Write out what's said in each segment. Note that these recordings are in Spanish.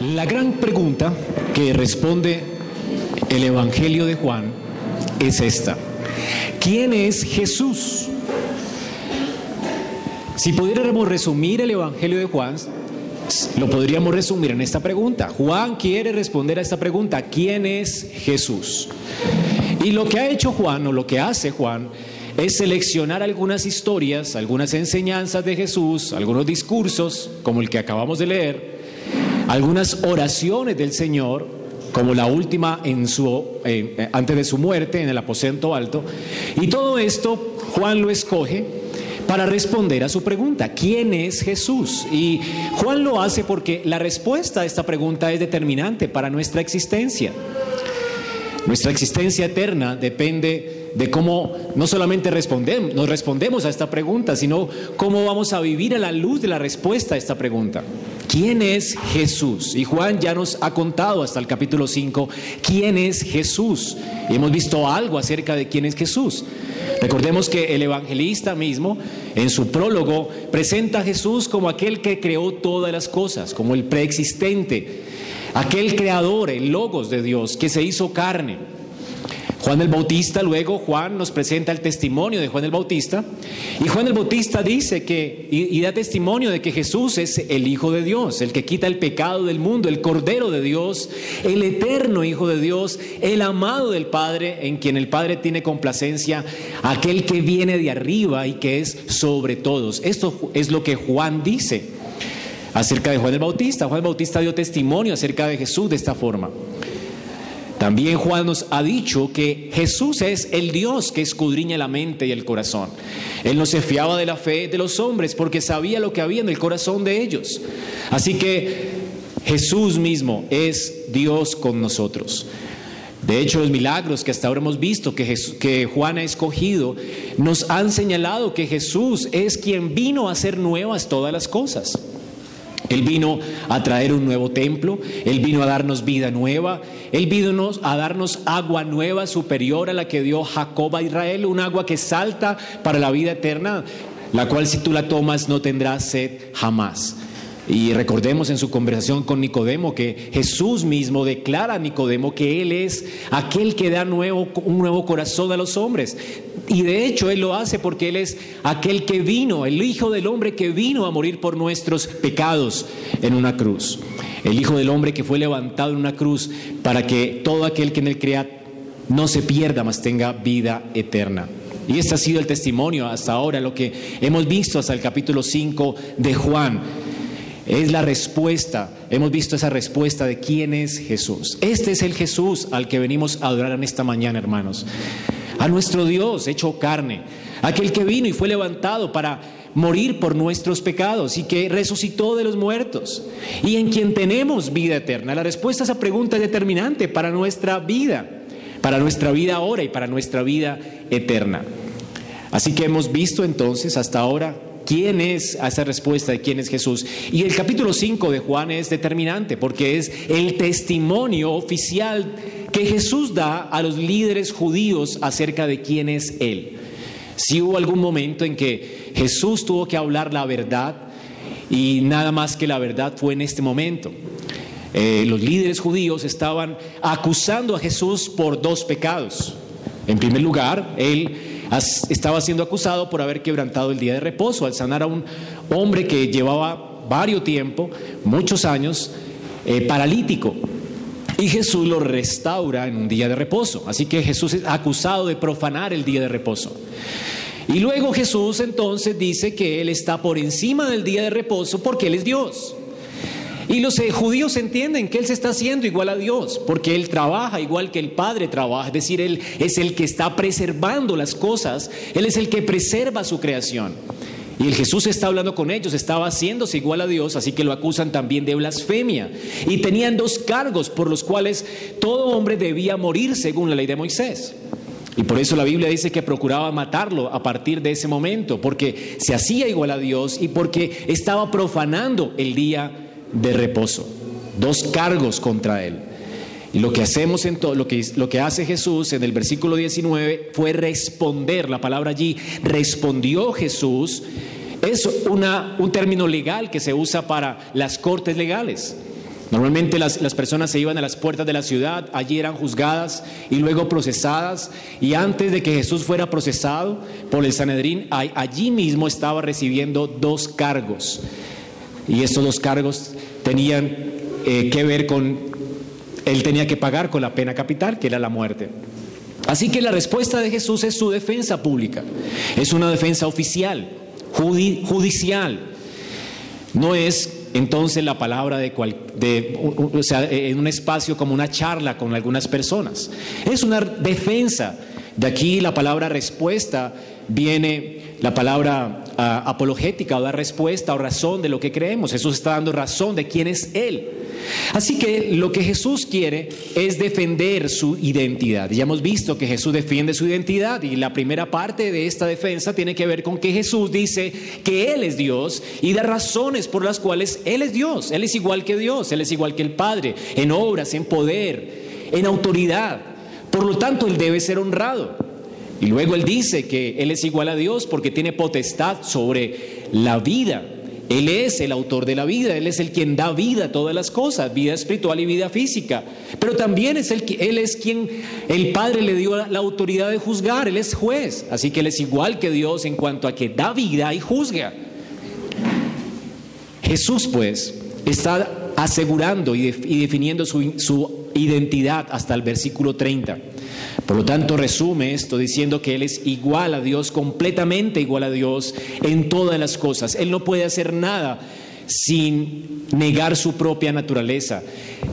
La gran pregunta que responde el Evangelio de Juan es esta. ¿Quién es Jesús? Si pudiéramos resumir el Evangelio de Juan, lo podríamos resumir en esta pregunta. Juan quiere responder a esta pregunta, ¿quién es Jesús? Y lo que ha hecho Juan o lo que hace Juan es seleccionar algunas historias, algunas enseñanzas de Jesús, algunos discursos, como el que acabamos de leer, algunas oraciones del Señor, como la última en su, eh, antes de su muerte en el aposento alto, y todo esto Juan lo escoge para responder a su pregunta, ¿quién es Jesús? Y Juan lo hace porque la respuesta a esta pregunta es determinante para nuestra existencia. Nuestra existencia eterna depende de cómo no solamente nos respondemos a esta pregunta, sino cómo vamos a vivir a la luz de la respuesta a esta pregunta. ¿Quién es Jesús? Y Juan ya nos ha contado hasta el capítulo 5 quién es Jesús. Y hemos visto algo acerca de quién es Jesús. Recordemos que el evangelista mismo, en su prólogo, presenta a Jesús como aquel que creó todas las cosas, como el preexistente, aquel creador, el logos de Dios, que se hizo carne Juan el Bautista, luego Juan nos presenta el testimonio de Juan el Bautista, y Juan el Bautista dice que, y, da testimonio de que Jesús es el Hijo de Dios, el que quita el pecado del mundo, el Cordero de Dios, el eterno Hijo de Dios, el amado del Padre, en quien el Padre tiene complacencia, aquel que viene de arriba y que es sobre todos. Esto es lo que Juan dice acerca de Juan el Bautista. Juan el Bautista dio testimonio acerca de Jesús de esta forma. También Juan nos ha dicho que Jesús es el Dios que escudriña la mente y el corazón. Él no se fiaba de la fe de los hombres porque sabía lo que había en el corazón de ellos. Así que Jesús mismo es Dios con nosotros. De hecho, los milagros que hasta ahora hemos visto que, Juan ha escogido nos han señalado que Jesús es quien vino a hacer nuevas todas las cosas. Él vino a traer un nuevo templo, Él vino a darnos vida nueva, Él vino a darnos agua nueva superior a la que dio Jacob a Israel, un agua que salta para la vida eterna, la cual si tú la tomas no tendrás sed jamás. Y recordemos en su conversación con Nicodemo que Jesús mismo declara a Nicodemo que Él es aquel que da nuevo, un nuevo corazón a los hombres. Y de hecho Él lo hace porque Él es aquel que vino, el Hijo del Hombre que vino a morir por nuestros pecados en una cruz. El Hijo del Hombre que fue levantado en una cruz para que todo aquel que en Él crea no se pierda, mas tenga vida eterna. Y este ha sido el testimonio hasta ahora, lo que hemos visto hasta el capítulo 5 de Juan es la respuesta. Hemos visto esa respuesta de quién es Jesús. Este es el Jesús al que venimos a adorar en esta mañana, hermanos. A nuestro Dios hecho carne, aquel que vino y fue levantado para morir por nuestros pecados y que resucitó de los muertos y en quien tenemos vida eterna. La respuesta a esa pregunta es determinante para nuestra vida, para nuestra vida ahora y para nuestra vida eterna. Así que hemos visto entonces hasta ahora quién es a esa respuesta de quién es Jesús. Y el capítulo 5 de Juan es determinante porque es el testimonio oficial que Jesús da a los líderes judíos acerca de quién es Él. Si hubo algún momento en que Jesús tuvo que hablar la verdad y nada más que la verdad fue en este momento. Eh, los líderes judíos estaban acusando a Jesús por dos pecados. En primer lugar, él estaba siendo acusado por haber quebrantado el día de reposo al sanar a un hombre que llevaba varios tiempo, muchos años, eh, paralítico. Y Jesús lo restaura en un día de reposo. Así que Jesús es acusado de profanar el día de reposo. Y luego Jesús entonces dice que Él está por encima del día de reposo porque Él es Dios. Y los eh, judíos entienden que Él se está haciendo igual a Dios, porque Él trabaja igual que el Padre trabaja, es decir, Él es el que está preservando las cosas, Él es el que preserva su creación. Y el Jesús está hablando con ellos, estaba haciéndose igual a Dios, así que lo acusan también de blasfemia. Y tenían dos cargos por los cuales todo hombre debía morir según la ley de Moisés. Y por eso la Biblia dice que procuraba matarlo a partir de ese momento, porque se hacía igual a Dios y porque estaba profanando el día de reposo, dos cargos contra él. Y lo que hacemos en todo, lo que, lo que hace Jesús en el versículo 19 fue responder, la palabra allí, respondió Jesús, es una, un término legal que se usa para las cortes legales. Normalmente las, personas se iban a las puertas de la ciudad, allí eran juzgadas y luego procesadas. Y antes de que Jesús fuera procesado por el Sanedrín, allí mismo estaba recibiendo dos cargos. Y estos dos cargos tenían eh, que ver con, él tenía que pagar con la pena capital, que era la muerte. Así que la respuesta de Jesús es su defensa pública, es una defensa oficial, judicial. No es entonces la palabra de, cual, de o sea, en un espacio como una charla con algunas personas. Es una defensa. De aquí la palabra respuesta viene la palabra apologética o dar respuesta o razón de lo que creemos. Jesús está dando razón de quién es Él. Así que lo que Jesús quiere es defender su identidad. Ya hemos visto que Jesús defiende su identidad y la primera parte de esta defensa tiene que ver con que Jesús dice que Él es Dios y da razones por las cuales Él es Dios. Él es igual que Dios, Él es igual que el Padre, en obras, en poder, en autoridad. Por lo tanto, Él debe ser honrado. Y luego Él dice que Él es igual a Dios porque tiene potestad sobre la vida él es el autor de la vida, Él es el quien da vida a todas las cosas, vida espiritual y vida física. Pero también es el, Él es quien el Padre le dio la autoridad de juzgar, Él es juez. Así que Él es igual que Dios en cuanto a que da vida y juzga. Jesús pues está asegurando y, definiendo su, su identidad hasta el versículo 30. Por lo tanto, resume esto diciendo que Él es igual a Dios, completamente igual a Dios en todas las cosas. Él no puede hacer nada sin negar su propia naturaleza.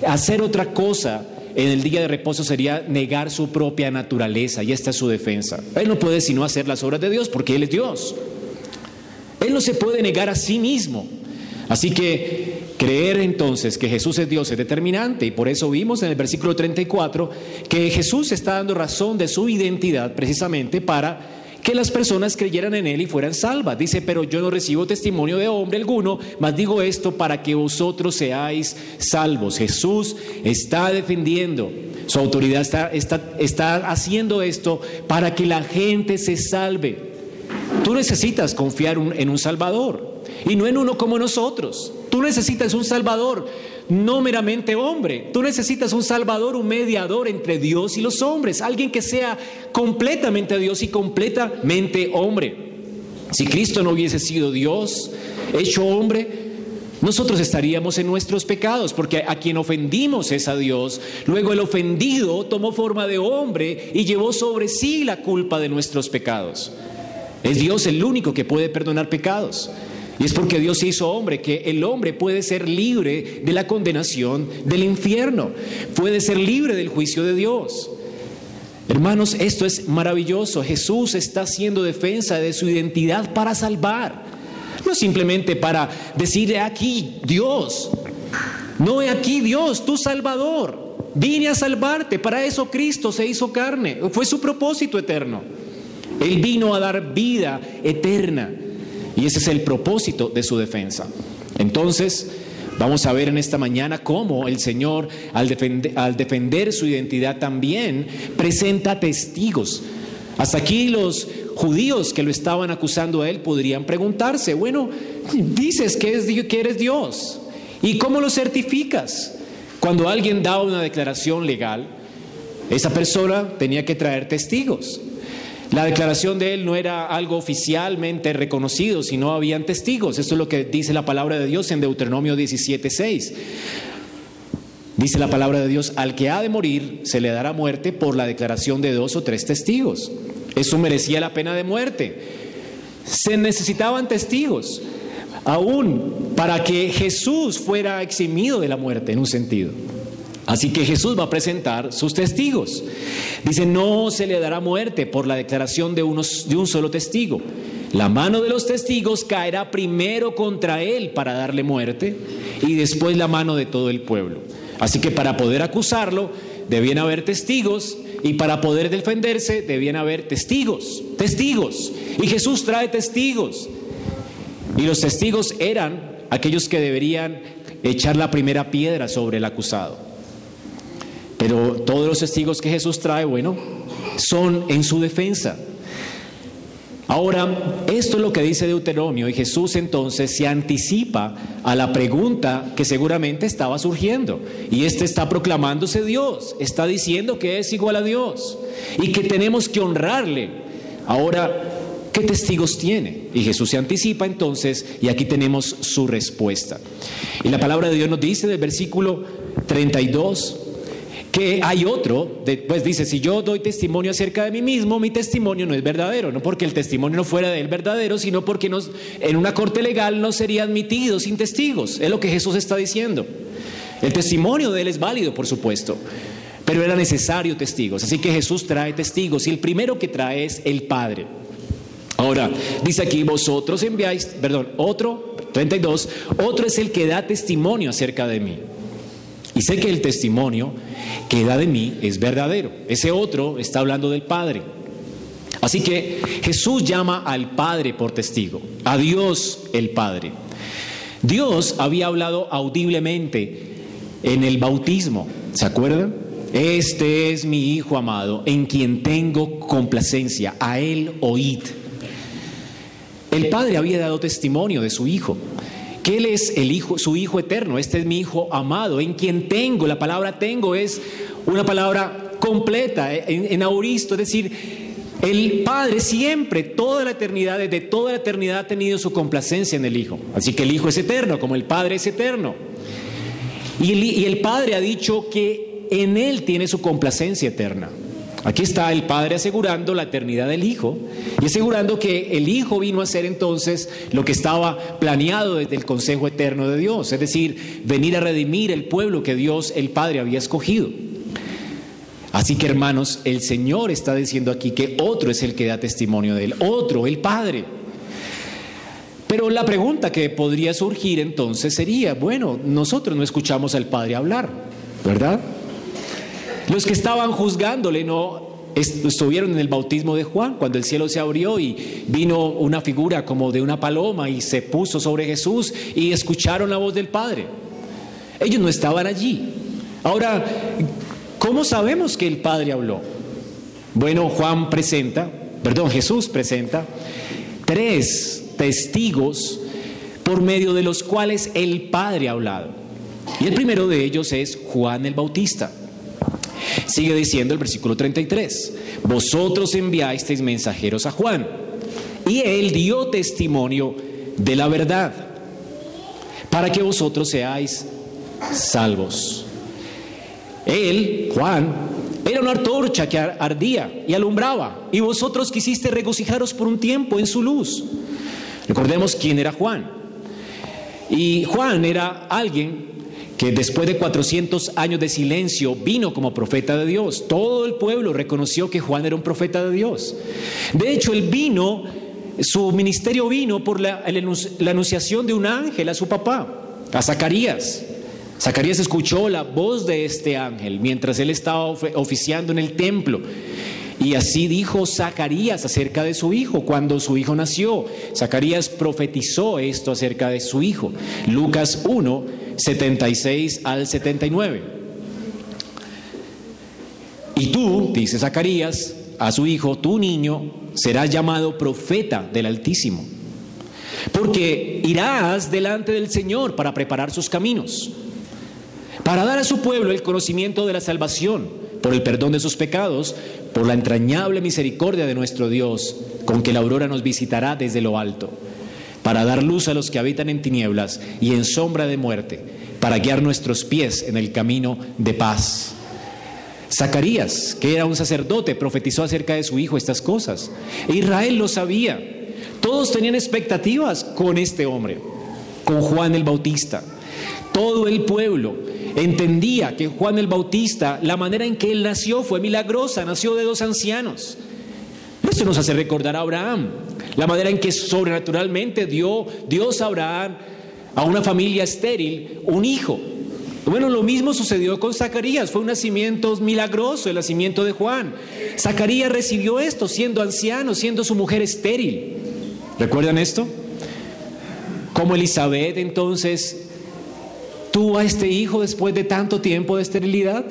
Hacer otra cosa en el día de reposo sería negar su propia naturaleza y esta es su defensa. Él no puede sino hacer las obras de Dios porque Él es Dios. Él no se puede negar a sí mismo. Así que creer entonces que Jesús es Dios es determinante y por eso vimos en el versículo 34 que Jesús está dando razón de su identidad precisamente para que las personas creyeran en Él y fueran salvas. Dice, pero yo no recibo testimonio de hombre alguno, mas digo esto para que vosotros seáis salvos. Jesús está defendiendo, su autoridad está, está, está haciendo esto para que la gente se salve. Tú necesitas confiar en un Salvador y no en uno como nosotros. Tú necesitas un Salvador, no meramente hombre. Tú necesitas un Salvador, un mediador entre Dios y los hombres, alguien que sea completamente Dios y completamente hombre. Si Cristo no hubiese sido Dios, hecho hombre, nosotros estaríamos en nuestros pecados, porque a quien ofendimos es a Dios. Luego el ofendido tomó forma de hombre y llevó sobre sí la culpa de nuestros pecados. Es Dios el único que puede perdonar pecados. Y es porque Dios hizo hombre, que el hombre puede ser libre de la condenación del infierno, puede ser libre del juicio de Dios. Hermanos, esto es maravilloso. Jesús está haciendo defensa de su identidad para salvar. No simplemente para decir aquí Dios. No he aquí Dios, tu Salvador. Vine a salvarte. Para eso Cristo se hizo carne. Fue su propósito eterno. Él vino a dar vida eterna. Y ese es el propósito de su defensa. Entonces, vamos a ver en esta mañana cómo el Señor, al defender, su identidad también, presenta testigos. Hasta aquí los judíos que lo estaban acusando a él podrían preguntarse, bueno, dices que, es, que eres Dios, ¿y cómo lo certificas? Cuando alguien da una declaración legal, esa persona tenía que traer testigos. La declaración de él no era algo oficialmente reconocido, sino habían testigos. Esto es lo que dice la palabra de Dios en Deuteronomio 17:6. Dice la palabra de Dios, al que ha de morir se le dará muerte por la declaración de dos o tres testigos. Eso merecía la pena de muerte. Se necesitaban testigos, aún para que Jesús fuera eximido de la muerte en un sentido. Así que Jesús va a presentar sus testigos. Dice, no se le dará muerte por la declaración de, unos, de un solo testigo. La mano de los testigos caerá primero contra él para darle muerte y después la mano de todo el pueblo. Así que para poder acusarlo debían haber testigos y para poder defenderse debían haber testigos, testigos. Y Jesús trae testigos. Y los testigos eran aquellos que deberían echar la primera piedra sobre el acusado. Pero todos los testigos que Jesús trae, bueno, son en su defensa. Ahora, esto es lo que dice Deuteronomio y Jesús entonces se anticipa a la pregunta que seguramente estaba surgiendo. Y este está proclamándose Dios, está diciendo que es igual a Dios y que tenemos que honrarle. Ahora, ¿qué testigos tiene? Y Jesús se anticipa entonces y aquí tenemos su respuesta. Y la palabra de Dios nos dice del versículo 32 que hay otro, pues dice, si yo doy testimonio acerca de mí mismo, mi testimonio no es verdadero, no porque el testimonio no fuera de él verdadero, sino porque en una corte legal no sería admitido sin testigos, es lo que Jesús está diciendo. El testimonio de él es válido, por supuesto, pero era necesario testigos, así que Jesús trae testigos y el primero que trae es el Padre. Ahora, dice aquí, vosotros enviáis, perdón, otro, 32, otro es el que da testimonio acerca de mí. Y sé que el testimonio que da de mí es verdadero. Ese otro está hablando del Padre. Así que Jesús llama al Padre por testigo, a Dios el Padre. Dios había hablado audiblemente en el bautismo, ¿se acuerdan? Este es mi Hijo amado, en quien tengo complacencia, a Él oíd. El Padre había dado testimonio de su Hijo Él es el Hijo, su Hijo eterno, este es mi Hijo amado, en quien tengo, la palabra tengo es una palabra completa, en, auristo, es decir, el Padre siempre, toda la eternidad, desde toda la eternidad ha tenido su complacencia en el Hijo. Así que el Hijo es eterno, como el Padre es eterno. Y el Padre ha dicho que en Él tiene su complacencia eterna. Aquí está el Padre asegurando la eternidad del Hijo y asegurando que el Hijo vino a ser entonces lo que estaba planeado desde el Consejo Eterno de Dios, es decir, venir a redimir el pueblo que Dios el Padre había escogido. Así que hermanos, el Señor está diciendo aquí que otro es el que da testimonio de Él, otro, el Padre. Pero la pregunta que podría surgir entonces sería, bueno, nosotros no escuchamos al Padre hablar, ¿verdad? Los que estaban juzgándole no estuvieron en el bautismo de Juan, cuando el cielo se abrió y vino una figura como de una paloma y se puso sobre Jesús y escucharon la voz del Padre. Ellos no estaban allí. Ahora, ¿cómo sabemos que el Padre habló? Bueno, Juan presenta, perdón, Jesús presenta tres testigos por medio de los cuales el Padre ha hablado. Y el primero de ellos es Juan el Bautista. Sigue diciendo el versículo 33, vosotros enviasteis mensajeros a Juan y él dio testimonio de la verdad para que vosotros seáis salvos. Él, Juan, era una antorcha que ardía y alumbraba y vosotros quisiste regocijaros por un tiempo en su luz. Recordemos quién era Juan. Y Juan era alguien que después de 400 años de silencio vino como profeta de Dios. Todo el pueblo reconoció que Juan era un profeta de Dios. De hecho, él vino, su ministerio vino por la, la anunciación de un ángel a su papá, a Zacarías. Zacarías escuchó la voz de este ángel mientras él estaba oficiando en el templo. Y así dijo Zacarías acerca de su hijo cuando su hijo nació. Zacarías profetizó esto acerca de su hijo. Lucas 1, 76 al 79. Y tú, dice Zacarías, a su hijo, tu niño, será llamado profeta del Altísimo, porque irás delante del Señor para preparar sus caminos, para dar a su pueblo el conocimiento de la salvación por el perdón de sus pecados, por la entrañable misericordia de nuestro Dios, con que la aurora nos visitará desde lo alto para dar luz a los que habitan en tinieblas y en sombra de muerte, para guiar nuestros pies en el camino de paz. Zacarías, que era un sacerdote, profetizó acerca de su hijo estas cosas. Israel lo sabía. Todos tenían expectativas con este hombre, con Juan el Bautista. Todo el pueblo entendía que Juan el Bautista, la manera en que él nació fue milagrosa, nació de dos ancianos. Esto nos hace recordar a Abraham, la manera en que sobrenaturalmente dio Dios a Abraham, a una familia estéril, un hijo. Bueno, lo mismo sucedió con Zacarías, fue un nacimiento milagroso, el nacimiento de Juan. Zacarías recibió esto siendo anciano, siendo su mujer estéril. ¿Recuerdan esto? Como Elizabeth entonces tuvo a este hijo después de tanto tiempo de esterilidad.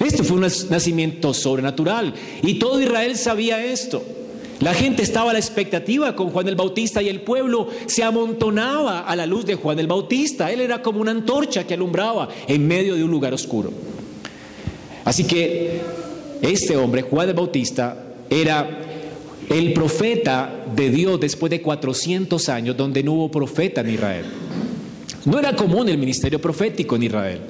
Esto fue un nacimiento sobrenatural y todo Israel sabía esto. La gente estaba a la expectativa con Juan el Bautista y el pueblo se amontonaba a la luz de Juan el Bautista. Él era como una antorcha que alumbraba en medio de un lugar oscuro. Así que este hombre, Juan el Bautista, era el profeta de Dios después de 400 años donde no hubo profeta en Israel. No era común el ministerio profético en Israel.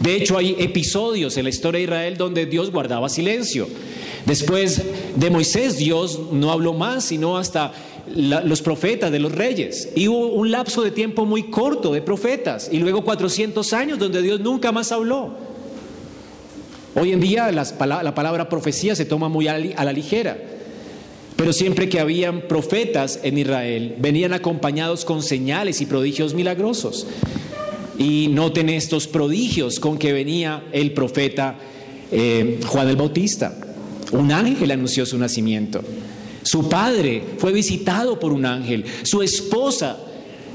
De hecho, hay episodios en la historia de Israel donde Dios guardaba silencio. Después de Moisés, Dios no habló más, sino hasta los profetas de los reyes. Y hubo un lapso de tiempo muy corto de profetas. Y luego 400 años donde Dios nunca más habló. Hoy en día la palabra profecía se toma muy a la ligera. Pero siempre que habían profetas en Israel, venían acompañados con señales y prodigios milagrosos. Y noten estos prodigios con que venía el profeta eh, Juan el Bautista. Un ángel anunció su nacimiento. Su padre fue visitado por un ángel. Su esposa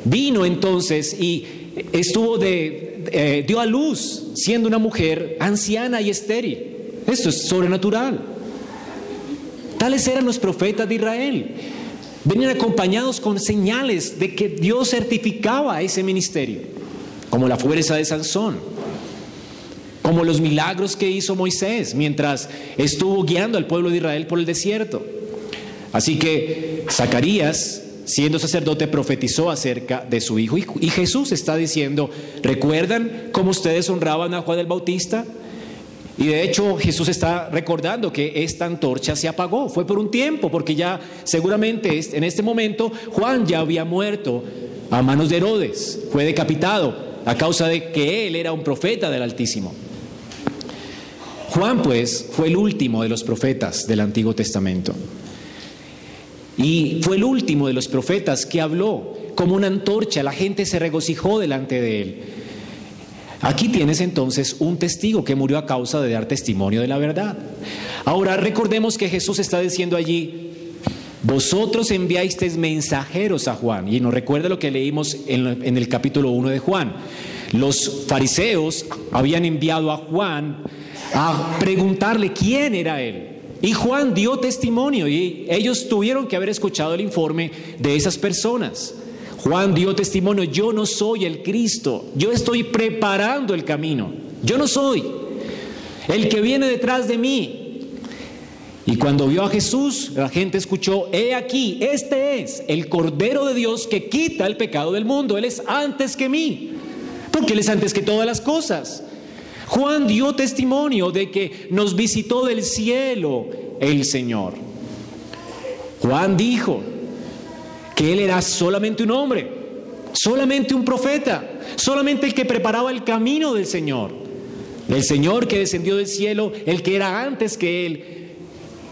vino entonces y estuvo de, eh, dio a luz siendo una mujer anciana y estéril. Esto es sobrenatural. Tales eran los profetas de Israel. Venían acompañados con señales de que Dios certificaba ese ministerio, como la fuerza de Sansón, como los milagros que hizo Moisés mientras estuvo guiando al pueblo de Israel por el desierto. Así que Zacarías, siendo sacerdote, profetizó acerca de su hijo. Y Jesús está diciendo, ¿recuerdan cómo ustedes honraban a Juan el Bautista? Y de hecho Jesús está recordando que esta antorcha se apagó. Fue por un tiempo, porque ya seguramente en este momento Juan ya había muerto a manos de Herodes. Fue decapitado a causa de que él era un profeta del Altísimo. Juan pues fue el último de los profetas del Antiguo Testamento. Y fue el último de los profetas que habló como una antorcha. La gente se regocijó delante de él. Aquí tienes entonces un testigo que murió a causa de dar testimonio de la verdad. Ahora recordemos que Jesús está diciendo allí, vosotros enviasteis mensajeros a Juan. Y nos recuerda lo que leímos en, el capítulo 1 de Juan. Los fariseos habían enviado a Juan a preguntarle quién era él. Y Juan dio testimonio y ellos tuvieron que haber escuchado el informe de esas personas. Juan dio testimonio, yo no soy el Cristo, yo estoy preparando el camino, yo no soy el que viene detrás de mí. Y cuando vio a Jesús, la gente escuchó, he aquí, este es el Cordero de Dios que quita el pecado del mundo, Él es antes que mí, porque Él es antes que todas las cosas. Juan dio testimonio de que nos visitó del cielo el Señor. Juan dijo, que él era solamente un hombre, solamente un profeta, solamente el que preparaba el camino del Señor. El Señor que descendió del cielo, el que era antes que él,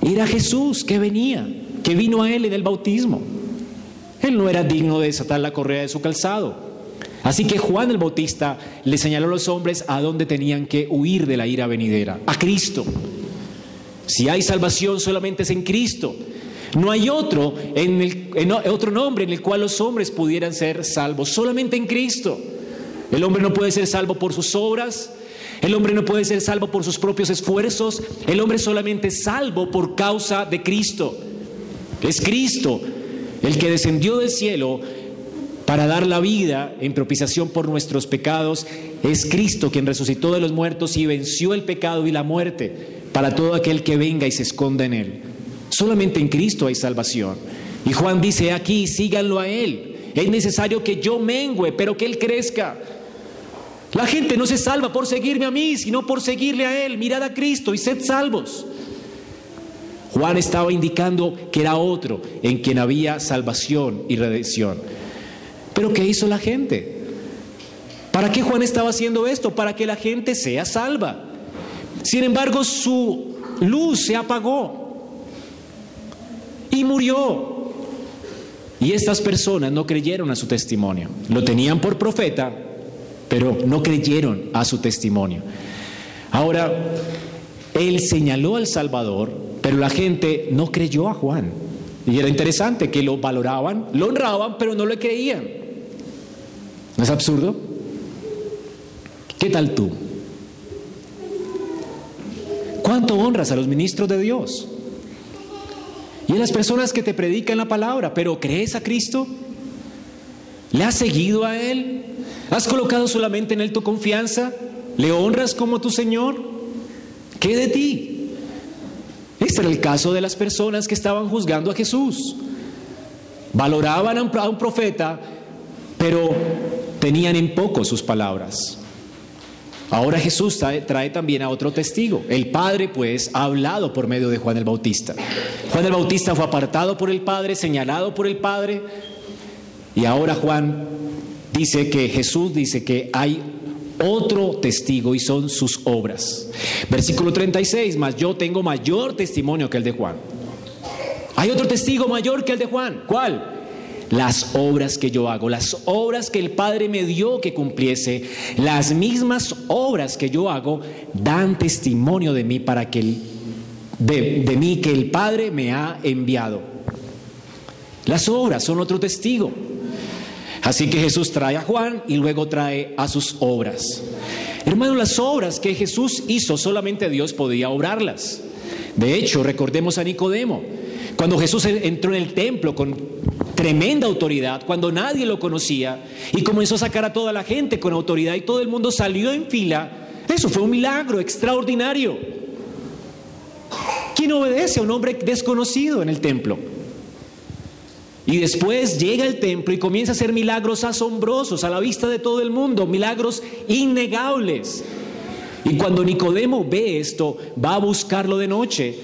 era Jesús que venía, que vino a él en el bautismo. Él no era digno de desatar la correa de su calzado. Así que Juan el Bautista le señaló a los hombres a dónde tenían que huir de la ira venidera, a Cristo. Si hay salvación solamente es en Cristo. No hay otro, en el, otro nombre en el cual los hombres pudieran ser salvos, solamente en Cristo. El hombre no puede ser salvo por sus obras, el hombre no puede ser salvo por sus propios esfuerzos, el hombre solamente es salvo por causa de Cristo. Es Cristo el que descendió del cielo para dar la vida en propiciación por nuestros pecados. Es Cristo quien resucitó de los muertos y venció el pecado y la muerte para todo aquel que venga y se esconda en él. Solamente en Cristo hay salvación. Y Juan dice aquí, síganlo a Él. Es necesario que yo mengüe, pero que Él crezca. La gente no se salva por seguirme a mí, sino por seguirle a Él. Mirad a Cristo y sed salvos. Juan estaba indicando que era otro en quien había salvación y redención. Pero ¿qué hizo la gente? ¿Para qué Juan estaba haciendo esto? Para que la gente sea salva. Sin embargo, su luz se apagó y murió. Y estas personas no creyeron a su testimonio. Lo tenían por profeta, pero no creyeron a su testimonio. Ahora, él señaló al Salvador, pero la gente no creyó a Juan. Y era interesante que lo valoraban, lo honraban, pero no le creían. ¿No es absurdo? ¿Qué tal tú? ¿Cuánto honras a los ministros de Dios? y en las personas que te predican la palabra, pero ¿crees a Cristo? ¿Le has seguido a Él? ¿Has colocado solamente en Él tu confianza? ¿Le honras como tu Señor? ¿Qué de ti? Este era el caso de las personas que estaban juzgando a Jesús. Valoraban a un profeta, pero tenían en poco sus palabras. Ahora Jesús trae, también a otro testigo. El Padre pues ha hablado por medio de Juan el Bautista. Juan el Bautista fue apartado por el Padre, señalado por el Padre. Y ahora Juan dice que Jesús dice que hay otro testigo y son sus obras. Versículo 36, más yo tengo mayor testimonio que el de Juan. Hay otro testigo mayor que el de Juan. ¿Cuál? las obras que yo hago, las obras que el Padre me dio que cumpliese, las mismas obras que yo hago dan testimonio de mí para que de, de mí que el Padre me ha enviado. Las obras son otro testigo. Así que Jesús trae a Juan y luego trae a sus obras. Hermano, las obras que Jesús hizo solamente Dios podía obrarlas. De hecho, recordemos a Nicodemo. Cuando Jesús entró en el templo con tremenda autoridad, cuando nadie lo conocía, y comenzó a sacar a toda la gente con autoridad y todo el mundo salió en fila, eso fue un milagro extraordinario. ¿Quién obedece a un hombre desconocido en el templo? Y después llega el templo y comienza a hacer milagros asombrosos a la vista de todo el mundo, milagros innegables. Y cuando Nicodemo ve esto, va a buscarlo de noche.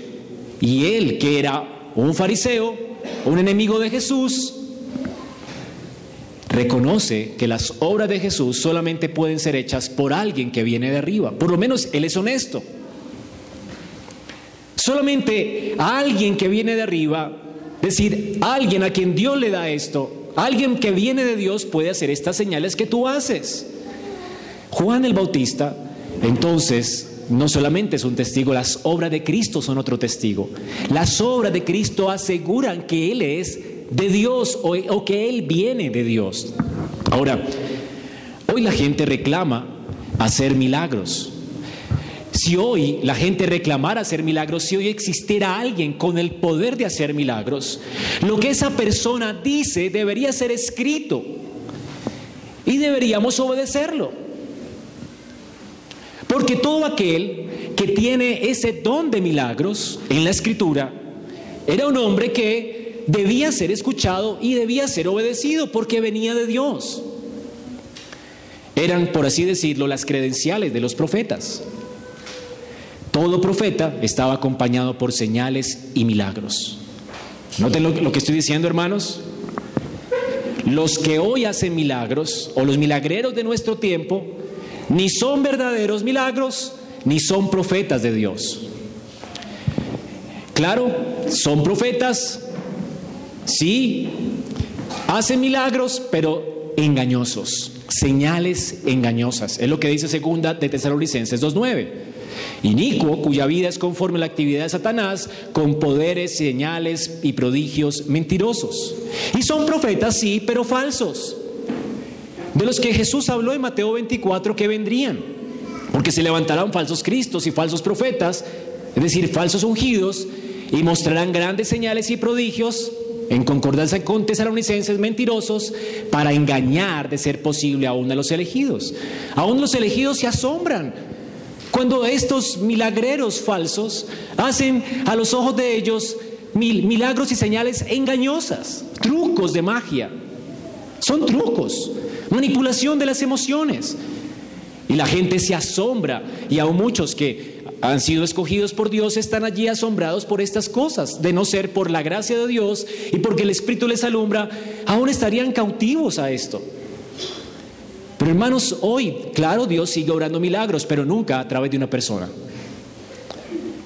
Y él, que era un fariseo, un enemigo de Jesús, reconoce que las obras de Jesús solamente pueden ser hechas por alguien que viene de arriba. Por lo menos él es honesto. Solamente a alguien que viene de arriba, decir, alguien a quien Dios le da esto, alguien que viene de Dios puede hacer estas señales que tú haces. Juan el Bautista, entonces, no solamente es un testigo, las obras de Cristo son otro testigo. Las obras de Cristo aseguran que Él es de Dios o, que Él viene de Dios. Ahora, hoy la gente reclama hacer milagros. Si hoy la gente reclamara hacer milagros, si hoy existiera alguien con el poder de hacer milagros, lo que esa persona dice debería ser escrito y deberíamos obedecerlo. Porque todo aquel que tiene ese don de milagros en la escritura era un hombre que debía ser escuchado y debía ser obedecido porque venía de Dios. Eran, por así decirlo, las credenciales de los profetas. Todo profeta estaba acompañado por señales y milagros. Noten lo, lo, que estoy diciendo, hermanos. Los que hoy hacen milagros, o los milagreros de nuestro tiempo, ni son verdaderos milagros, ni son profetas de Dios. Claro, son profetas, sí, hacen milagros, pero engañosos, señales engañosas. Es lo que dice segunda de Tesalonicenses 2.9. Inicuo, cuya vida es conforme a la actividad de Satanás, con poderes, señales y prodigios mentirosos. Y son profetas, sí, pero falsos de los que Jesús habló en Mateo 24 que vendrían, porque se levantarán falsos cristos y falsos profetas, es decir, falsos ungidos, y mostrarán grandes señales y prodigios en concordancia con tesalonicenses mentirosos para engañar de ser posible aún a los elegidos. Aún los elegidos se asombran cuando estos milagreros falsos hacen a los ojos de ellos milagros y señales engañosas, trucos de magia. Son trucos manipulación de las emociones. Y la gente se asombra y aún muchos que han sido escogidos por Dios están allí asombrados por estas cosas, de no ser por la gracia de Dios y porque el Espíritu les alumbra, aún estarían cautivos a esto. Pero hermanos, hoy, claro, Dios sigue obrando milagros, pero nunca a través de una persona.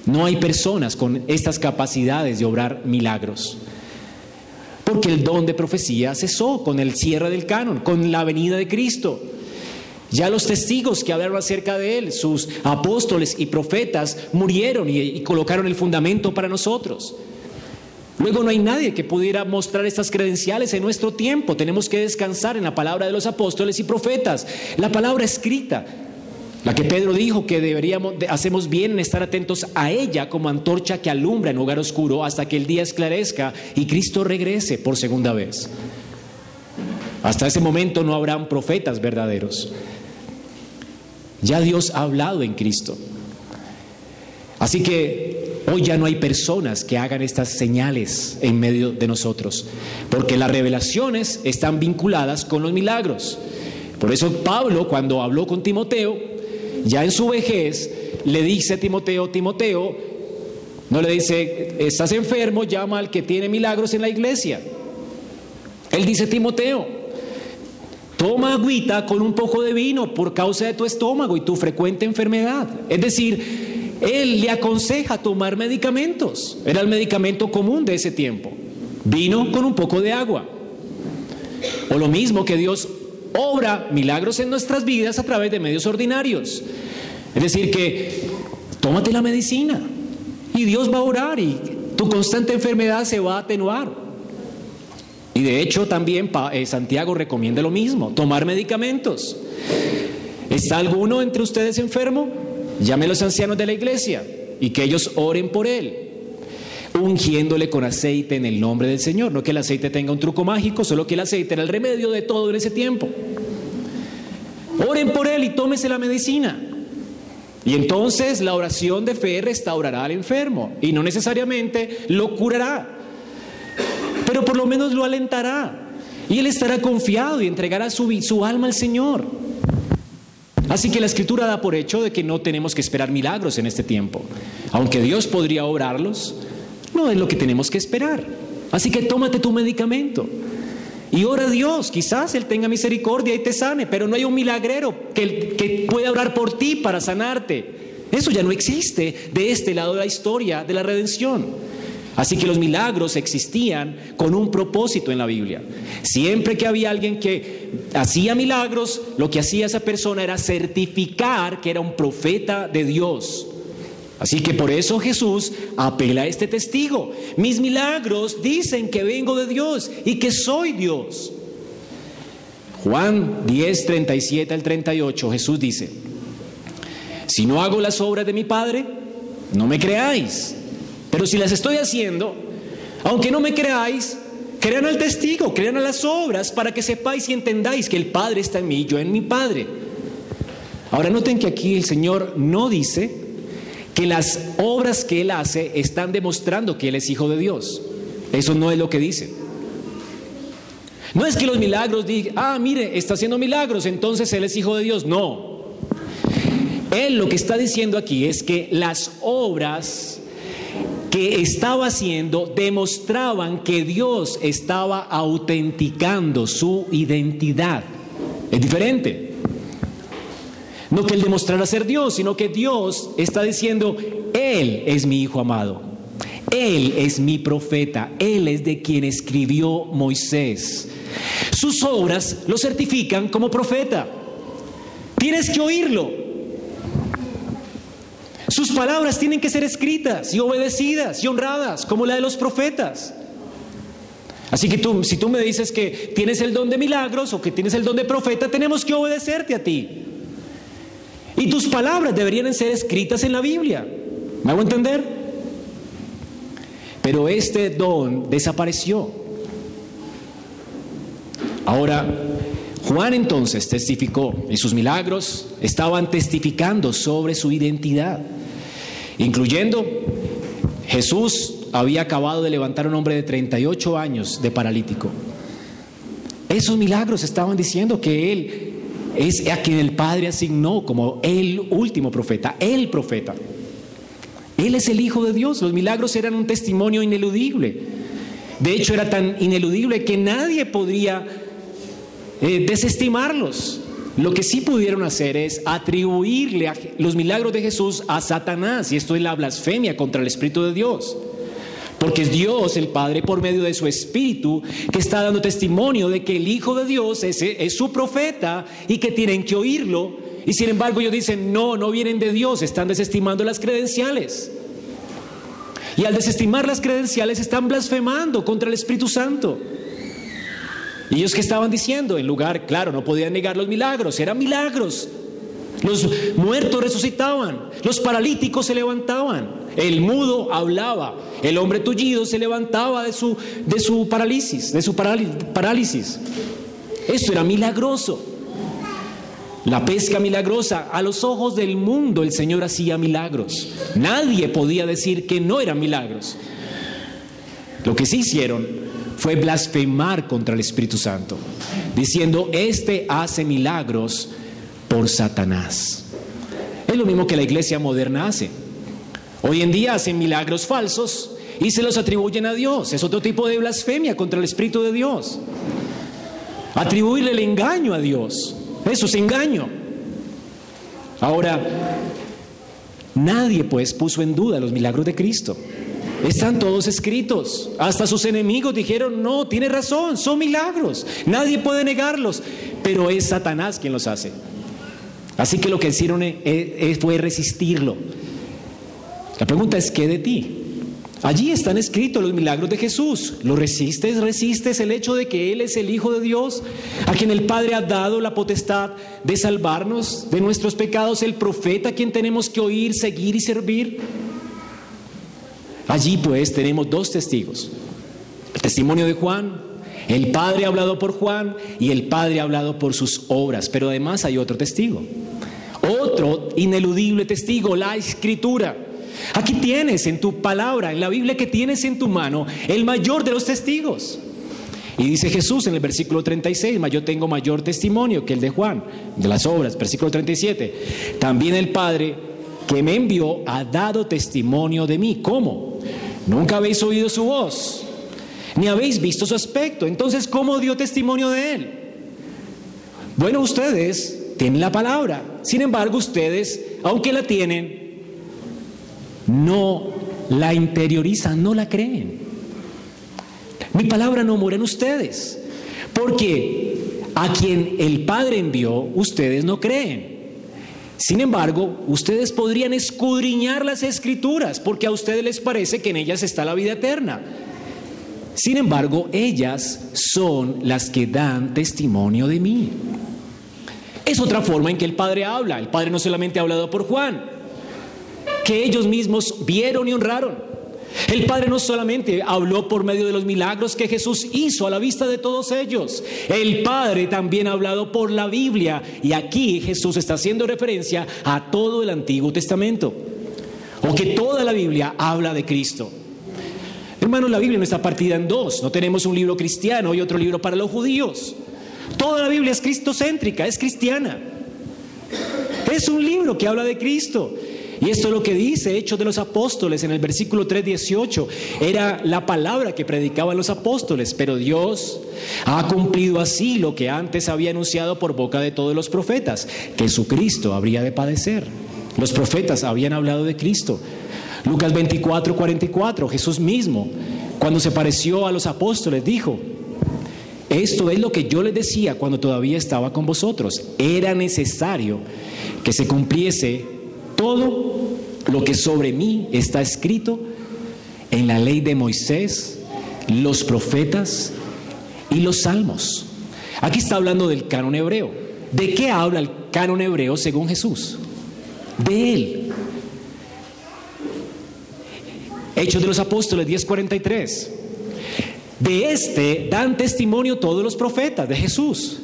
No hay personas con estas capacidades de obrar milagros porque el don de profecía cesó con el cierre del canon, con la venida de Cristo. Ya los testigos que hablaron acerca de él, sus apóstoles y profetas, murieron y, colocaron el fundamento para nosotros. Luego no hay nadie que pudiera mostrar estas credenciales en nuestro tiempo. Tenemos que descansar en la palabra de los apóstoles y profetas, la palabra escrita. La que Pedro dijo que deberíamos, hacemos bien en estar atentos a ella como antorcha que alumbra en lugar oscuro hasta que el día esclarezca y Cristo regrese por segunda vez. Hasta ese momento no habrán profetas verdaderos. Ya Dios ha hablado en Cristo. Así que hoy ya no hay personas que hagan estas señales en medio de nosotros, porque las revelaciones están vinculadas con los milagros. Por eso Pablo, cuando habló con Timoteo, ya en su vejez, le dice a Timoteo, Timoteo, no le dice, estás enfermo, llama al que tiene milagros en la iglesia. Él dice, Timoteo, toma agüita con un poco de vino por causa de tu estómago y tu frecuente enfermedad. Es decir, él le aconseja tomar medicamentos. Era el medicamento común de ese tiempo. Vino con un poco de agua. O lo mismo que Dios obra milagros en nuestras vidas a través de medios ordinarios. Es decir, que tómate la medicina y Dios va a orar y tu constante enfermedad se va a atenuar. Y de hecho también eh, Santiago recomienda lo mismo, tomar medicamentos. ¿Está alguno entre ustedes enfermo? Llame a los ancianos de la iglesia y que ellos oren por él ungiéndole con aceite en el nombre del Señor. No que el aceite tenga un truco mágico, solo que el aceite era el remedio de todo en ese tiempo. Oren por él y tómese la medicina. Y entonces la oración de fe restaurará al enfermo y no necesariamente lo curará, pero por lo menos lo alentará y él estará confiado y entregará su, su alma al Señor. Así que la escritura da por hecho de que no tenemos que esperar milagros en este tiempo. Aunque Dios podría obrarlos, no es lo que tenemos que esperar. Así que tómate tu medicamento. Y ora a Dios, quizás Él tenga misericordia y te sane, pero no hay un milagrero que, pueda orar por ti para sanarte. Eso ya no existe de este lado de la historia de la redención. Así que los milagros existían con un propósito en la Biblia. Siempre que había alguien que hacía milagros, lo que hacía esa persona era certificar que era un profeta de Dios. Así que por eso Jesús apela a este testigo. Mis milagros dicen que vengo de Dios y que soy Dios. Juan 10, 37 al 38, Jesús dice, si no hago las obras de mi Padre, no me creáis. Pero si las estoy haciendo, aunque no me creáis, crean al testigo, crean a las obras para que sepáis y entendáis que el Padre está en mí, yo en mi Padre. Ahora noten que aquí el Señor no dice que las obras que Él hace están demostrando que Él es hijo de Dios. Eso no es lo que dice. No es que los milagros digan, ah, mire, está haciendo milagros, entonces Él es hijo de Dios. No. Él lo que está diciendo aquí es que las obras que estaba haciendo demostraban que Dios estaba autenticando su identidad. Es diferente. No que Él demostrara ser Dios, sino que Dios está diciendo, Él es mi Hijo amado. Él es mi profeta. Él es de quien escribió Moisés. Sus obras lo certifican como profeta. Tienes que oírlo. Sus palabras tienen que ser escritas y obedecidas y honradas como la de los profetas. Así que tú, si tú me dices que tienes el don de milagros o que tienes el don de profeta, tenemos que obedecerte a ti. Y tus palabras deberían ser escritas en la Biblia. ¿Me hago entender? Pero este don desapareció. Ahora, Juan entonces testificó y sus milagros estaban testificando sobre su identidad, incluyendo Jesús había acabado de levantar a un hombre de 38 años de paralítico. Esos milagros estaban diciendo que él es a quien el Padre asignó como el último profeta, el profeta. Él es el Hijo de Dios. Los milagros eran un testimonio ineludible. De hecho, era tan ineludible que nadie podría eh, desestimarlos. Lo que sí pudieron hacer es atribuirle los milagros de Jesús a Satanás, y esto es la blasfemia contra el Espíritu de Dios. Porque es Dios el Padre por medio de su Espíritu que está dando testimonio de que el Hijo de Dios es, es su profeta y que tienen que oírlo. Y sin embargo ellos dicen, no, no vienen de Dios, están desestimando las credenciales. Y al desestimar las credenciales están blasfemando contra el Espíritu Santo. Y ellos que estaban diciendo, en lugar, claro, no podían negar los milagros, eran milagros. Los muertos resucitaban, los paralíticos se levantaban, el mudo hablaba, el hombre tullido se levantaba de su, de su parálisis, de su parálisis. Esto era milagroso. La pesca milagrosa, a los ojos del mundo el Señor hacía milagros. Nadie podía decir que no eran milagros. Lo que sí hicieron fue blasfemar contra el Espíritu Santo, diciendo, este hace milagros por Satanás. Es lo mismo que la iglesia moderna hace. Hoy en día hacen milagros falsos y se los atribuyen a Dios. Es otro tipo de blasfemia contra el Espíritu de Dios. Atribuirle el engaño a Dios. Eso es engaño. Ahora, nadie pues puso en duda los milagros de Cristo. Están todos escritos. Hasta sus enemigos dijeron, no, tiene razón, son milagros. Nadie puede negarlos. Pero es Satanás quien los hace. Así que lo que hicieron e, e, fue resistirlo. La pregunta es, ¿qué de ti? Allí están escritos los milagros de Jesús. ¿Lo resistes? ¿Resistes el hecho de que Él es el Hijo de Dios, a quien el Padre ha dado la potestad de salvarnos de nuestros pecados, el profeta a quien tenemos que oír, seguir y servir? Allí pues tenemos dos testigos. El testimonio de Juan, el Padre ha hablado por Juan y el Padre ha hablado por sus obras, pero además hay otro testigo. Otro ineludible testigo, la escritura. Aquí tienes en tu palabra, en la Biblia que tienes en tu mano, el mayor de los testigos. Y dice Jesús en el versículo 36, yo tengo mayor testimonio que el de Juan, de las obras, versículo 37. También el Padre que me envió ha dado testimonio de mí. ¿Cómo? Nunca habéis oído su voz, ni habéis visto su aspecto. Entonces, ¿cómo dio testimonio de él? Bueno, ustedes tienen la palabra. Sin embargo, ustedes, aunque la tienen, no la interiorizan, no la creen. Mi palabra no mora en ustedes, porque a quien el Padre envió, ustedes no creen. Sin embargo, ustedes podrían escudriñar las escrituras, porque a ustedes les parece que en ellas está la vida eterna. Sin embargo, ellas son las que dan testimonio de mí. Es otra forma en que el Padre habla. El Padre no solamente ha hablado por Juan, que ellos mismos vieron y honraron. El Padre no solamente habló por medio de los milagros que Jesús hizo a la vista de todos ellos, el Padre también ha hablado por la Biblia y aquí Jesús está haciendo referencia a todo el Antiguo Testamento, o que toda la Biblia habla de Cristo. Hermanos, la Biblia no está partida en dos. No tenemos un libro cristiano y otro libro para los judíos. Toda la Biblia es cristocéntrica, es cristiana. Es un libro que habla de Cristo. Y esto es lo que dice Hechos de los Apóstoles en el versículo 3:18. Era la palabra que predicaban los apóstoles, pero Dios ha cumplido así lo que antes había anunciado por boca de todos los profetas, que Jesucristo habría de padecer. Los profetas habían hablado de Cristo. Lucas 24, 44, Jesús mismo, cuando se pareció a los apóstoles, dijo, esto es lo que yo les decía cuando todavía estaba con vosotros. Era necesario que se cumpliese todo lo que sobre mí está escrito en la ley de Moisés, los profetas y los salmos. Aquí está hablando del canon hebreo. ¿De qué habla el canon hebreo según Jesús? De él. Hechos de los Apóstoles 10:43. De este dan testimonio todos los profetas de Jesús,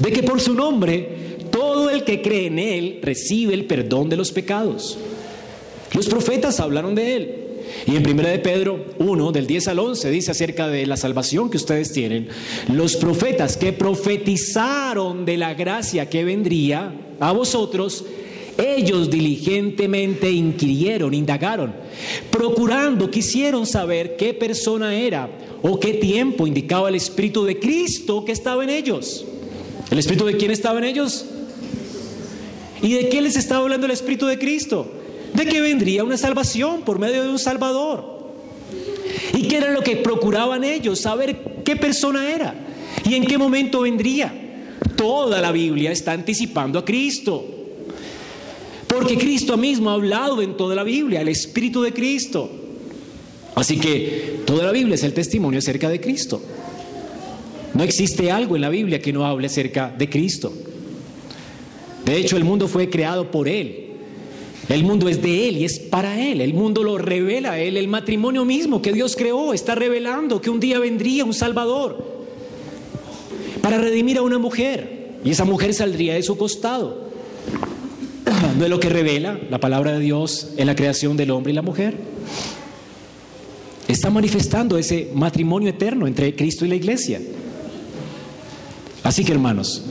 de que por su nombre todo el que cree en él recibe el perdón de los pecados. Los profetas hablaron de él. Y en 1 de Pedro 1, del 10 al 11, dice acerca de la salvación que ustedes tienen, los profetas que profetizaron de la gracia que vendría a vosotros, ellos diligentemente inquirieron, indagaron, procurando, quisieron saber qué persona era o qué tiempo indicaba el Espíritu de Cristo que estaba en ellos. ¿El Espíritu de quién estaba en ellos? ¿Y de qué les estaba hablando el Espíritu de Cristo? De que vendría una salvación por medio de un Salvador. ¿Y qué era lo que procuraban ellos? Saber qué persona era y en qué momento vendría. Toda la Biblia está anticipando a Cristo. Porque Cristo mismo ha hablado en toda la Biblia, el Espíritu de Cristo. Así que toda la Biblia es el testimonio acerca de Cristo. No existe algo en la Biblia que no hable acerca de Cristo. De hecho, el mundo fue creado por Él. El mundo es de Él y es para Él. El mundo lo revela a Él. El matrimonio mismo que Dios creó está revelando que un día vendría un Salvador para redimir a una mujer y esa mujer saldría de su costado. ¿No es lo que revela la palabra de Dios en la creación del hombre y la mujer? Está manifestando ese matrimonio eterno entre Cristo y la iglesia. Así que hermanos,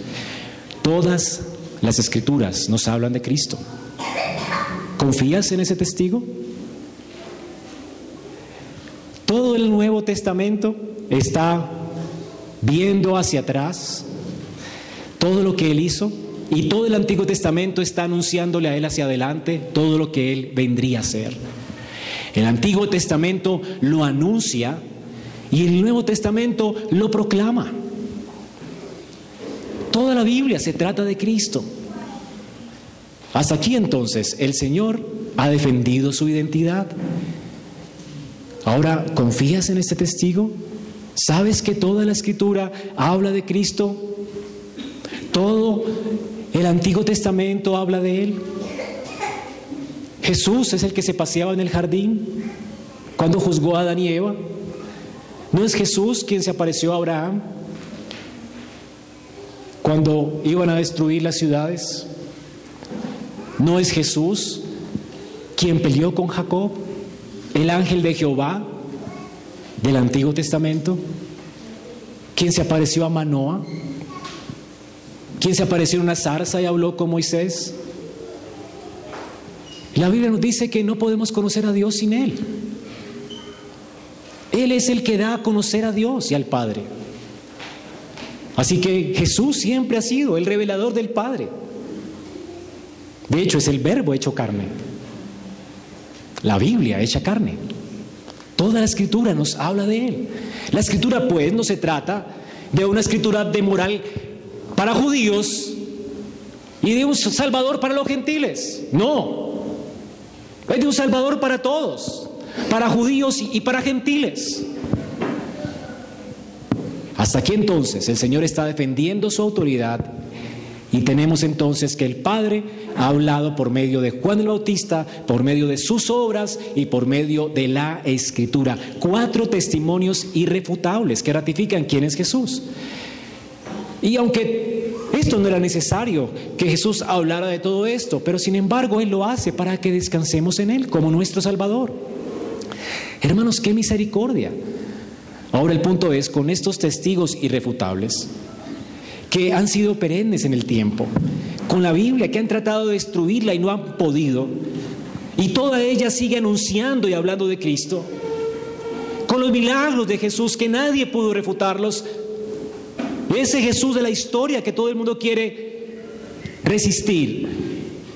todas las escrituras nos hablan de Cristo. ¿Confías en ese testigo? Todo el Nuevo Testamento está viendo hacia atrás todo lo que Él hizo y todo el Antiguo Testamento está anunciándole a Él hacia adelante todo lo que Él vendría a ser. El Antiguo Testamento lo anuncia y el Nuevo Testamento lo proclama. La Biblia se trata de Cristo. Hasta aquí entonces el Señor ha defendido su identidad. Ahora, ¿confías en este testigo? ¿Sabes que toda la escritura habla de Cristo? Todo el Antiguo Testamento habla de Él. Jesús es el que se paseaba en el jardín cuando juzgó a Adán y Eva. ¿No es Jesús quien se apareció a Abraham cuando iban a destruir las ciudades? ¿No es Jesús quien peleó con Jacob, el ángel de Jehová del Antiguo Testamento? ¿Quien se apareció a Manoa? ¿Quién se apareció en una zarza y habló con Moisés? La Biblia nos dice que no podemos conocer a Dios sin Él. Él es el que da a conocer a Dios y al Padre. Así que Jesús siempre ha sido el revelador del Padre. De hecho, es el verbo hecho carne. La Biblia hecha carne. Toda la escritura nos habla de Él. La escritura, pues, no se trata de una escritura de moral para judíos y de un salvador para los gentiles. No. Es de un salvador para todos, para judíos y para gentiles. Hasta aquí entonces el Señor está defendiendo su autoridad y tenemos entonces que el Padre ha hablado por medio de Juan el Bautista, por medio de sus obras y por medio de la Escritura. Cuatro testimonios irrefutables que ratifican quién es Jesús. Y aunque esto no era necesario que Jesús hablara de todo esto, pero sin embargo Él lo hace para que descansemos en Él como nuestro Salvador. Hermanos, qué misericordia. Ahora el punto es, con estos testigos irrefutables, que han sido perennes en el tiempo, con la Biblia que han tratado de destruirla y no han podido, y toda ella sigue anunciando y hablando de Cristo, con los milagros de Jesús que nadie pudo refutarlos, ese Jesús de la historia que todo el mundo quiere resistir,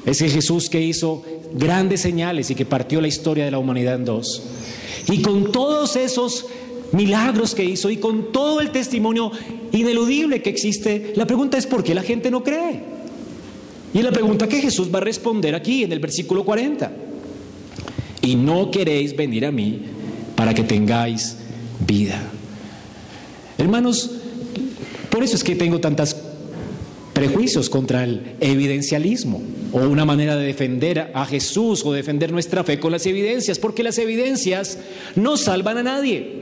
ese Jesús que hizo grandes señales y que partió la historia de la humanidad en dos, y con todos esos milagros que hizo y con todo el testimonio ineludible que existe, la pregunta es ¿por qué la gente no cree? Y es la pregunta que Jesús va a responder aquí en el versículo 40. Y no queréis venir a mí para que tengáis vida. Hermanos, por eso es que tengo tantos prejuicios contra el evidencialismo o una manera de defender a Jesús o defender nuestra fe con las evidencias, porque las evidencias no salvan a nadie.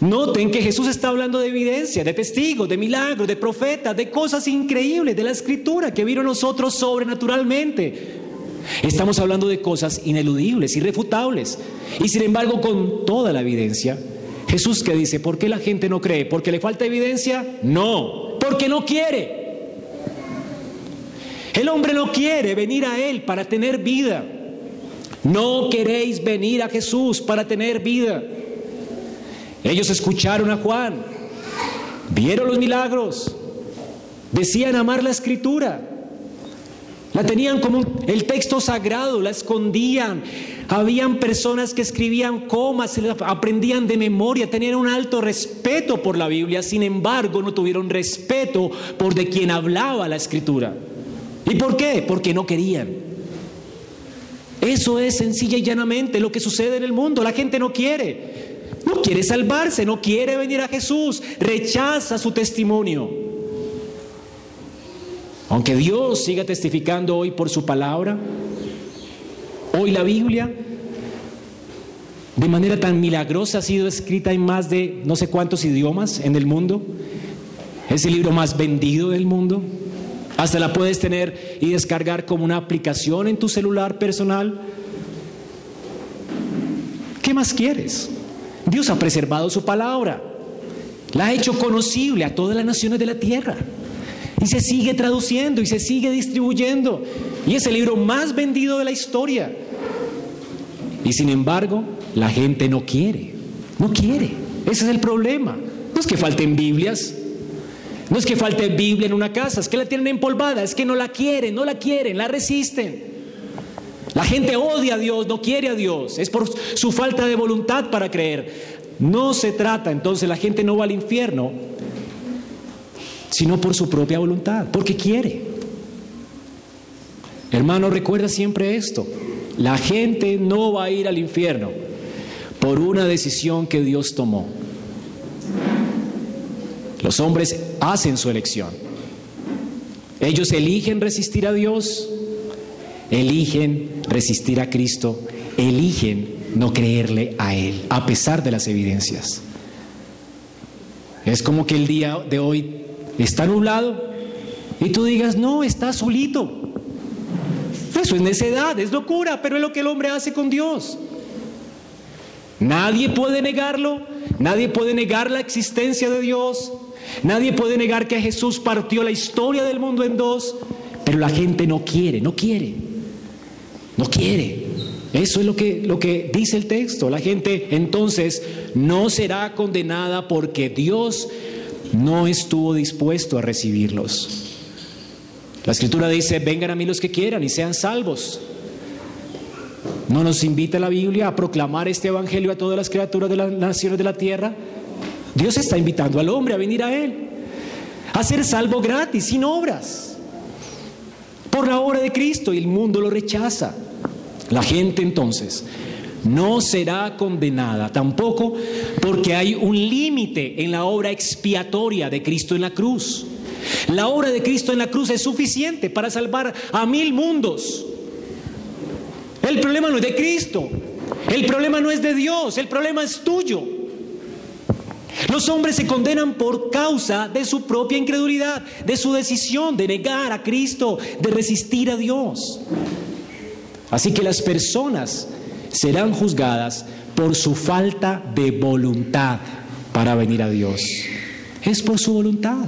Noten que Jesús está hablando de evidencia, de testigos, de milagros, de profetas, de cosas increíbles de la escritura que vieron nosotros sobrenaturalmente. Estamos hablando de cosas ineludibles, irrefutables. Y sin embargo, con toda la evidencia, Jesús que dice, ¿por qué la gente no cree? ¿Porque le falta evidencia? No, porque no quiere. El hombre no quiere venir a Él para tener vida. No queréis venir a Jesús para tener vida. Ellos escucharon a Juan, vieron los milagros, decían amar la escritura, la tenían como el texto sagrado, la escondían. Habían personas que escribían comas, se aprendían de memoria, tenían un alto respeto por la Biblia, sin embargo no tuvieron respeto por de quien hablaba la escritura. ¿Y por qué? Porque no querían. Eso es sencilla y llanamente lo que sucede en el mundo. La gente no quiere. No quiere salvarse, no quiere venir a Jesús, rechaza su testimonio. Aunque Dios siga testificando hoy por su palabra, hoy la Biblia de manera tan milagrosa ha sido escrita en más de no sé cuántos idiomas en el mundo. Es el libro más vendido del mundo. Hasta la puedes tener y descargar como una aplicación en tu celular personal. ¿Qué más quieres? Dios ha preservado su palabra. La ha hecho conocible a todas las naciones de la tierra. Y se sigue traduciendo y se sigue distribuyendo. Y es el libro más vendido de la historia. Y sin embargo, la gente no quiere. No quiere. Ese es el problema. No es que falten Biblias. No es que falte Biblia en una casa. Es que la tienen empolvada. Es que no la quieren, no la quieren, la resisten. La gente odia a Dios, no quiere a Dios. Es por su falta de voluntad para creer. No se trata, entonces la gente no va al infierno, sino por su propia voluntad, porque quiere. Hermano, recuerda siempre esto. La gente no va a ir al infierno por una decisión que Dios tomó. Los hombres hacen su elección. Ellos eligen resistir a Dios, eligen resistir a Cristo, eligen no creerle a Él, a pesar de las evidencias. Es como que el día de hoy está nublado y tú digas, no, está solito. Eso es necedad, es locura, pero es lo que el hombre hace con Dios. Nadie puede negarlo, nadie puede negar la existencia de Dios, nadie puede negar que Jesús partió la historia del mundo en dos, pero la gente no quiere, no quiere, no quiere. Eso es lo que, lo que dice el texto. La gente entonces no será condenada porque Dios no estuvo dispuesto a recibirlos. La escritura dice, vengan a mí los que quieran y sean salvos. ¿No nos invita la Biblia a proclamar este Evangelio a todas las criaturas de las naciones de la tierra? Dios está invitando al hombre a venir a Él, a ser salvo gratis, sin obras, por la obra de Cristo y el mundo lo rechaza. La gente entonces no será condenada tampoco porque hay un límite en la obra expiatoria de Cristo en la cruz. La obra de Cristo en la cruz es suficiente para salvar a mil mundos. El problema no es de Cristo, el problema no es de Dios, el problema es tuyo. Los hombres se condenan por causa de su propia incredulidad, de su decisión de negar a Cristo, de resistir a Dios. Así que las personas serán juzgadas por su falta de voluntad para venir a Dios. Es por su voluntad.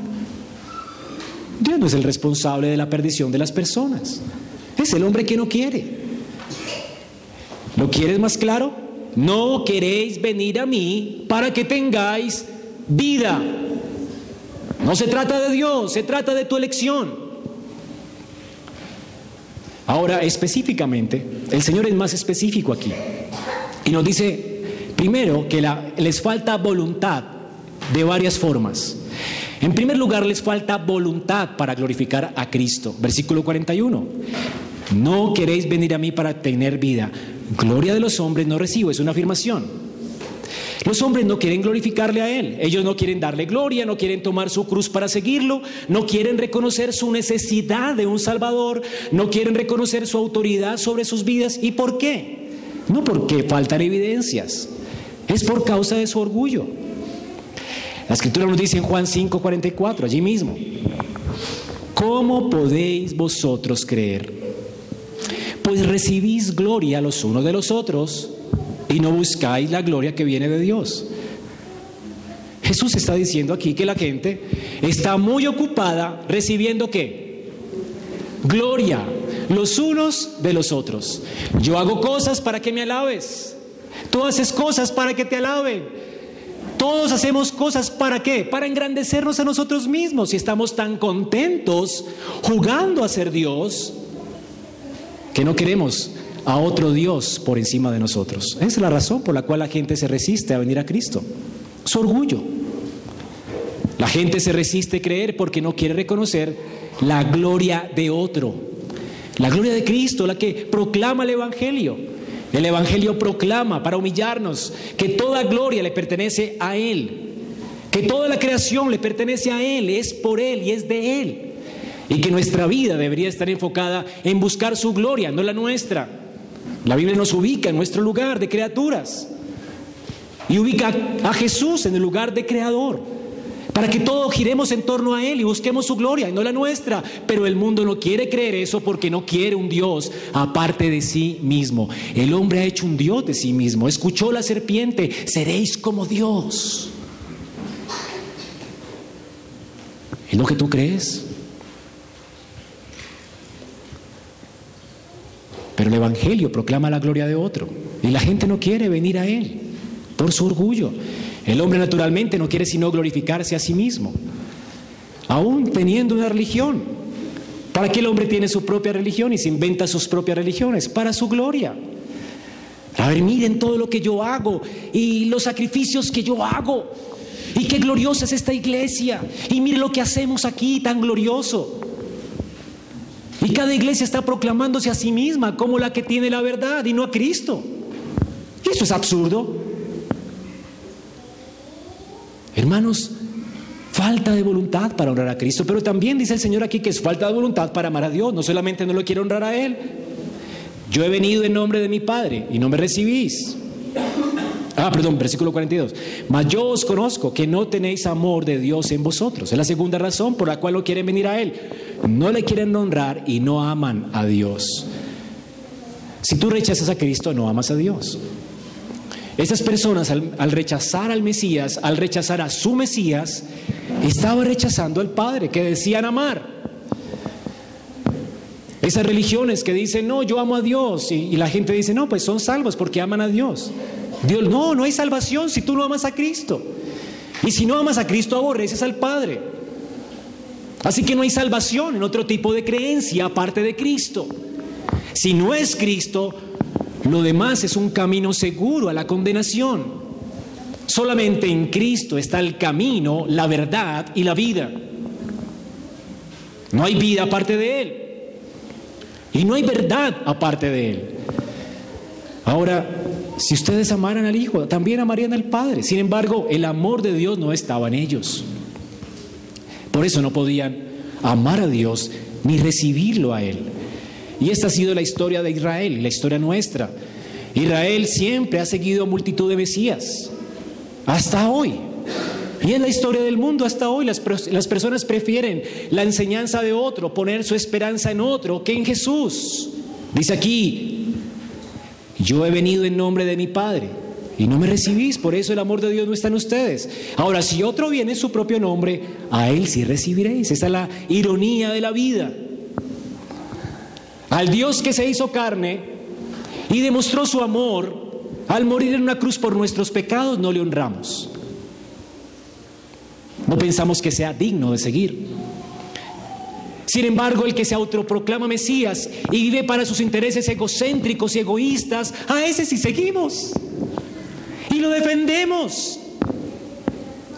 Dios no es el responsable de la perdición de las personas. Es el hombre que no quiere. ¿Lo quieres más claro? No queréis venir a mí para que tengáis vida. No se trata de Dios, se trata de tu elección. Ahora, específicamente, el Señor es más específico aquí. Y nos dice, primero, que les falta voluntad de varias formas. En primer lugar, les falta voluntad para glorificar a Cristo. Versículo 41. No queréis venir a mí para tener vida. Gloria de los hombres no recibo, es una afirmación. Los hombres no quieren glorificarle a Él, ellos no quieren darle gloria, no quieren tomar su cruz para seguirlo, no quieren reconocer su necesidad de un Salvador, no quieren reconocer su autoridad sobre sus vidas. ¿Y por qué? No porque faltan evidencias, es por causa de su orgullo. La escritura nos dice en Juan 5:44, allí mismo, ¿cómo podéis vosotros creer? Pues recibís gloria los unos de los otros y no buscáis la gloria que viene de Dios. Jesús está diciendo aquí que la gente está muy ocupada recibiendo qué? Gloria los unos de los otros. Yo hago cosas para que me alabes. Tú haces cosas para que te alaben. Todos hacemos cosas para qué? Para engrandecernos a nosotros mismos y estamos tan contentos jugando a ser Dios que no queremos a otro Dios por encima de nosotros. Esa es la razón por la cual la gente se resiste a venir a Cristo. Su orgullo. La gente se resiste a creer porque no quiere reconocer la gloria de otro. La gloria de Cristo, la que proclama el Evangelio. El Evangelio proclama para humillarnos que toda gloria le pertenece a Él. Que toda la creación le pertenece a Él, es por Él y es de Él. y que nuestra vida debería estar enfocada en buscar su gloria, no la nuestra. La Biblia nos ubica en nuestro lugar de criaturas y ubica a Jesús en el lugar de creador, para que todos giremos en torno a Él y busquemos su gloria y no la nuestra. Pero el mundo no quiere creer eso porque no quiere un Dios aparte de sí mismo. El hombre ha hecho un Dios de sí mismo. Escuchó la serpiente, seréis como Dios. ¿Es lo que tú crees? Pero el Evangelio proclama la gloria de otro y la gente no quiere venir a Él por su orgullo. El hombre naturalmente no quiere sino glorificarse a sí mismo, aún teniendo una religión. ¿Para qué el hombre tiene su propia religión y se inventa sus propias religiones? Para su gloria. A ver, miren todo lo que yo hago y los sacrificios que yo hago. Y qué gloriosa es esta iglesia. Y miren lo que hacemos aquí, tan glorioso. Y cada iglesia está proclamándose a sí misma como la que tiene la verdad y no a Cristo. Y eso es absurdo. Hermanos, falta de voluntad para honrar a Cristo, pero también dice el Señor aquí que es falta de voluntad para amar a Dios, no solamente no lo quiere honrar a Él. Yo he venido en nombre de mi Padre y no me recibís. Ah, perdón, versículo 42. Mas yo os conozco que no tenéis amor de Dios en vosotros. Es la segunda razón por la cual no quieren venir a Él. No le quieren honrar y no aman a Dios. Si tú rechazas a Cristo, no amas a Dios. Esas personas al, rechazar al Mesías, al rechazar a su Mesías, estaban rechazando al Padre que decían amar. Esas religiones que dicen, no, yo amo a Dios, y, y la gente dice, no, pues son salvos porque aman a Dios. Dios, no, no hay salvación si tú no amas a Cristo. Y si no amas a Cristo, aborreces al Padre. Así que no hay salvación en otro tipo de creencia aparte de Cristo. Si no es Cristo, lo demás es un camino seguro a la condenación. Solamente en Cristo está el camino, la verdad y la vida. No hay vida aparte de Él. Y no hay verdad aparte de Él. Ahora, si ustedes amaran al Hijo, también amarían al Padre. Sin embargo, el amor de Dios no estaba en ellos. Por eso no podían amar a Dios ni recibirlo a Él. Y esta ha sido la historia de Israel la historia nuestra. Israel siempre ha seguido multitud de Mesías, hasta hoy. Y es la historia del mundo hasta hoy. Las, las, personas prefieren la enseñanza de otro, poner su esperanza en otro que en Jesús. Dice aquí, yo he venido en nombre de mi Padre y no me recibís, por eso el amor de Dios no está en ustedes. Ahora, si otro viene en su propio nombre, a él sí recibiréis. Esa es la ironía de la vida. Al Dios que se hizo carne y demostró su amor al morir en una cruz por nuestros pecados, no le honramos. No pensamos que sea digno de seguir. Sin embargo, el que se autoproclama Mesías y vive para sus intereses egocéntricos y egoístas, a ese sí seguimos. Y lo defendemos.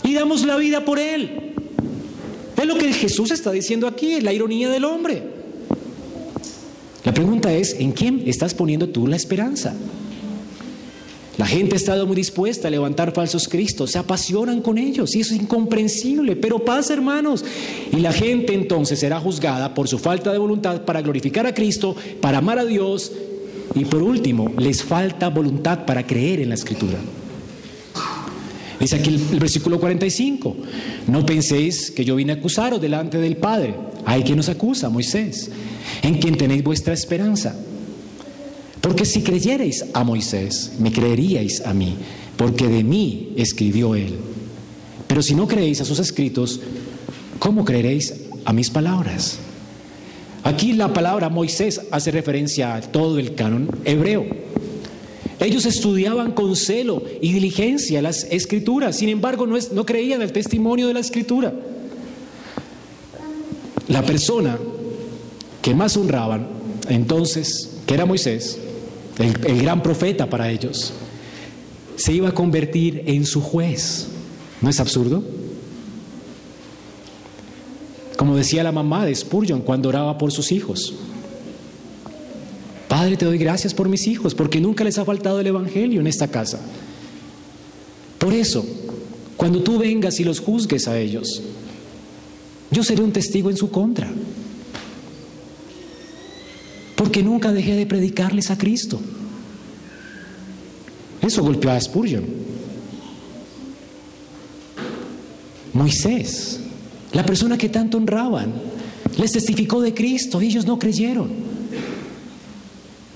Y damos la vida por él. Es lo que Jesús está diciendo aquí, la ironía del hombre. La pregunta es, ¿en quién estás poniendo tú la esperanza? La gente ha estado muy dispuesta a levantar falsos cristos, se apasionan con ellos y eso es incomprensible, pero pasa hermanos. Y la gente entonces será juzgada por su falta de voluntad para glorificar a Cristo, para amar a Dios y por último, les falta voluntad para creer en la escritura. Dice aquí el, versículo 45, no penséis que yo vine a acusaros delante del Padre. Hay quien nos acusa, Moisés, en quien tenéis vuestra esperanza. Porque si creyerais a Moisés, me creeríais a mí, porque de mí escribió él. Pero si no creéis a sus escritos, ¿cómo creeréis a mis palabras? Aquí la palabra Moisés hace referencia a todo el canon hebreo. Ellos estudiaban con celo y diligencia las escrituras, sin embargo no, es, no creían el testimonio de la escritura. La persona que más honraban entonces, que era Moisés, el, gran profeta para ellos, se iba a convertir en su juez. ¿No es absurdo? Como decía la mamá de Spurgeon cuando oraba por sus hijos. Padre, te doy gracias por mis hijos, porque nunca les ha faltado el Evangelio en esta casa. Por eso, cuando tú vengas y los juzgues a ellos, yo seré un testigo en su contra. Porque nunca dejé de predicarles a Cristo. Eso golpeó a Spurgeon. Moisés, la persona que tanto honraban, les testificó de Cristo ellos no creyeron.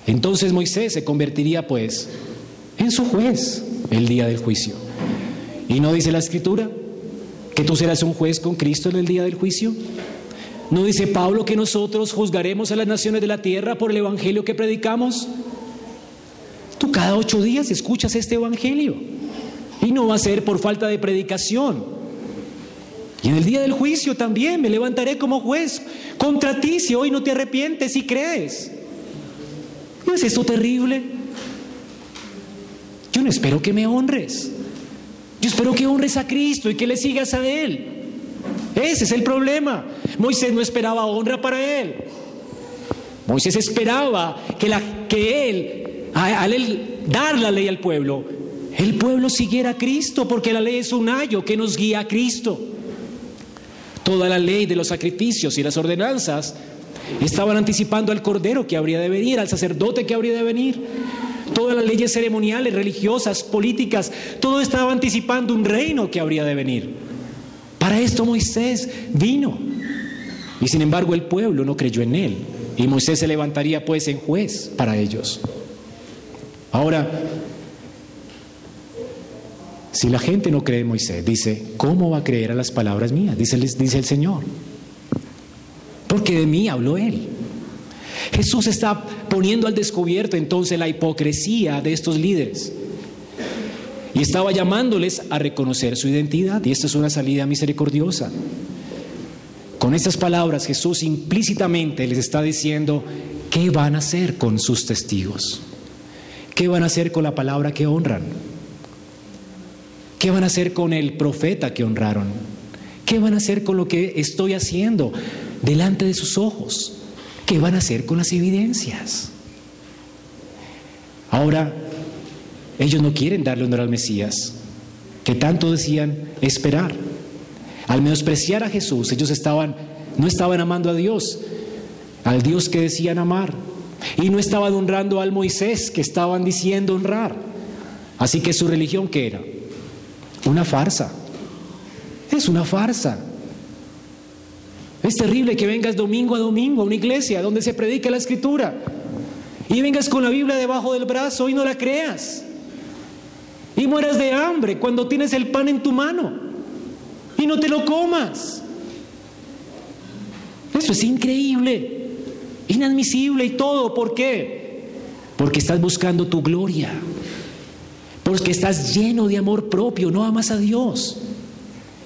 Entonces Moisés se convertiría pues en su juez el día del juicio. ¿Y no dice la escritura que tú serás un juez con Cristo en el día del juicio? ¿No dice Pablo que nosotros juzgaremos a las naciones de la tierra por el evangelio que predicamos? Tú cada ocho días escuchas este evangelio y no va a ser por falta de predicación. Y en el día del juicio también me levantaré como juez contra ti si hoy no te arrepientes y crees. ¿No es esto terrible? Yo no espero que me honres. Yo espero que honres a Cristo y que le sigas a Él. Ese es el problema. Moisés no esperaba honra para Él. Moisés esperaba que, Él, al dar la ley al pueblo, el pueblo siguiera a Cristo, porque la ley es un ayo que nos guía a Cristo. Toda la ley de los sacrificios y las ordenanzas estaban anticipando al cordero que habría de venir, al sacerdote que habría de venir. Todas las leyes ceremoniales, religiosas, políticas, todo estaba anticipando un reino que habría de venir. Para esto Moisés vino. Y sin embargo el pueblo no creyó en él. Y Moisés se levantaría pues en juez para ellos. Ahora, si la gente no cree en Moisés, dice, ¿cómo va a creer a las palabras mías? Dice, dice el Señor porque de mí habló Él. Jesús está poniendo al descubierto entonces la hipocresía de estos líderes. Y estaba llamándoles a reconocer su identidad. Y esta es una salida misericordiosa. Con estas palabras Jesús implícitamente les está diciendo qué van a hacer con sus testigos. ¿Qué van a hacer con la palabra que honran? ¿Qué van a hacer con el profeta que honraron? ¿Qué van a hacer con lo que estoy haciendo? delante de sus ojos. ¿Qué van a hacer con las evidencias? Ahora, ellos no quieren darle honor al Mesías, que tanto decían esperar. Al menospreciar a Jesús, ellos estaban, no estaban amando a Dios, al Dios que decían amar, y no estaban honrando al Moisés que estaban diciendo honrar. Así que su religión, ¿qué era? Una farsa. Es una farsa. Es terrible que vengas domingo a domingo a una iglesia donde se predica la escritura y vengas con la Biblia debajo del brazo y no la creas. Y mueras de hambre cuando tienes el pan en tu mano y no te lo comas. Eso es increíble, inadmisible y todo. ¿Por qué? Porque estás buscando tu gloria. Porque estás lleno de amor propio, no amas a Dios.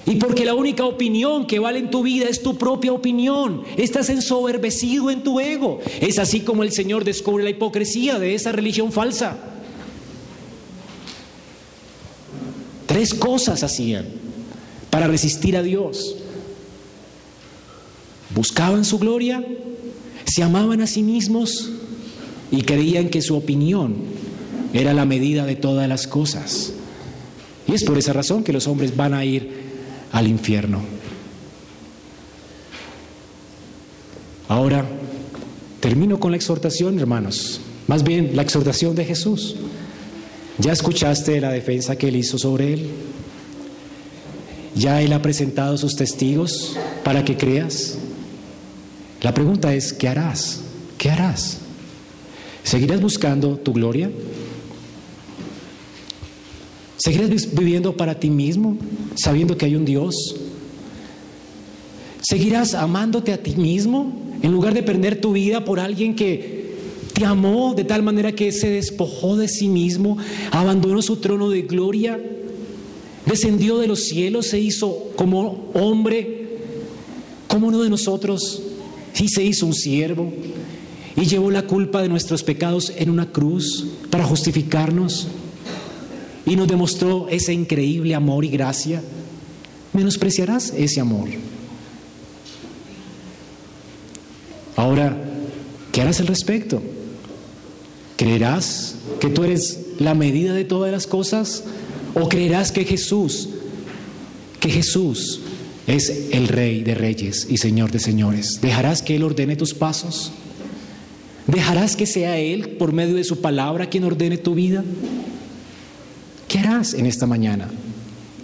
Y porque la única opinión que vale en tu vida es tu propia opinión. Estás ensoberbecido en tu ego. Es así como el Señor descubre la hipocresía de esa religión falsa. Tres cosas hacían para resistir a Dios. Buscaban su gloria, se amaban a sí mismos y creían que su opinión era la medida de todas las cosas. Y es por esa razón que los hombres van a ir al infierno. Ahora, termino con la exhortación, hermanos, más bien la exhortación de Jesús. ¿Ya escuchaste la defensa que él hizo sobre él? ¿Ya él ha presentado sus testigos para que creas? La pregunta es, ¿qué harás? ¿Qué harás? ¿Seguirás buscando tu gloria? ¿Seguirás viviendo para ti mismo, sabiendo que hay un Dios? ¿Seguirás amándote a ti mismo en lugar de perder tu vida por alguien que te amó de tal manera que se despojó de sí mismo, abandonó su trono de gloria, descendió de los cielos, se hizo como hombre, como uno de nosotros, y se hizo un siervo y llevó la culpa de nuestros pecados en una cruz para justificarnos? y nos demostró ese increíble amor y gracia, menospreciarás ese amor. Ahora, ¿qué harás al respecto? ¿Creerás que tú eres la medida de todas las cosas? ¿O creerás que Jesús, que Jesús es el Rey de Reyes y Señor de Señores? ¿Dejarás que Él ordene tus pasos? ¿Dejarás que sea Él, por medio de su palabra, quien ordene tu vida? ¿Qué harás en esta mañana?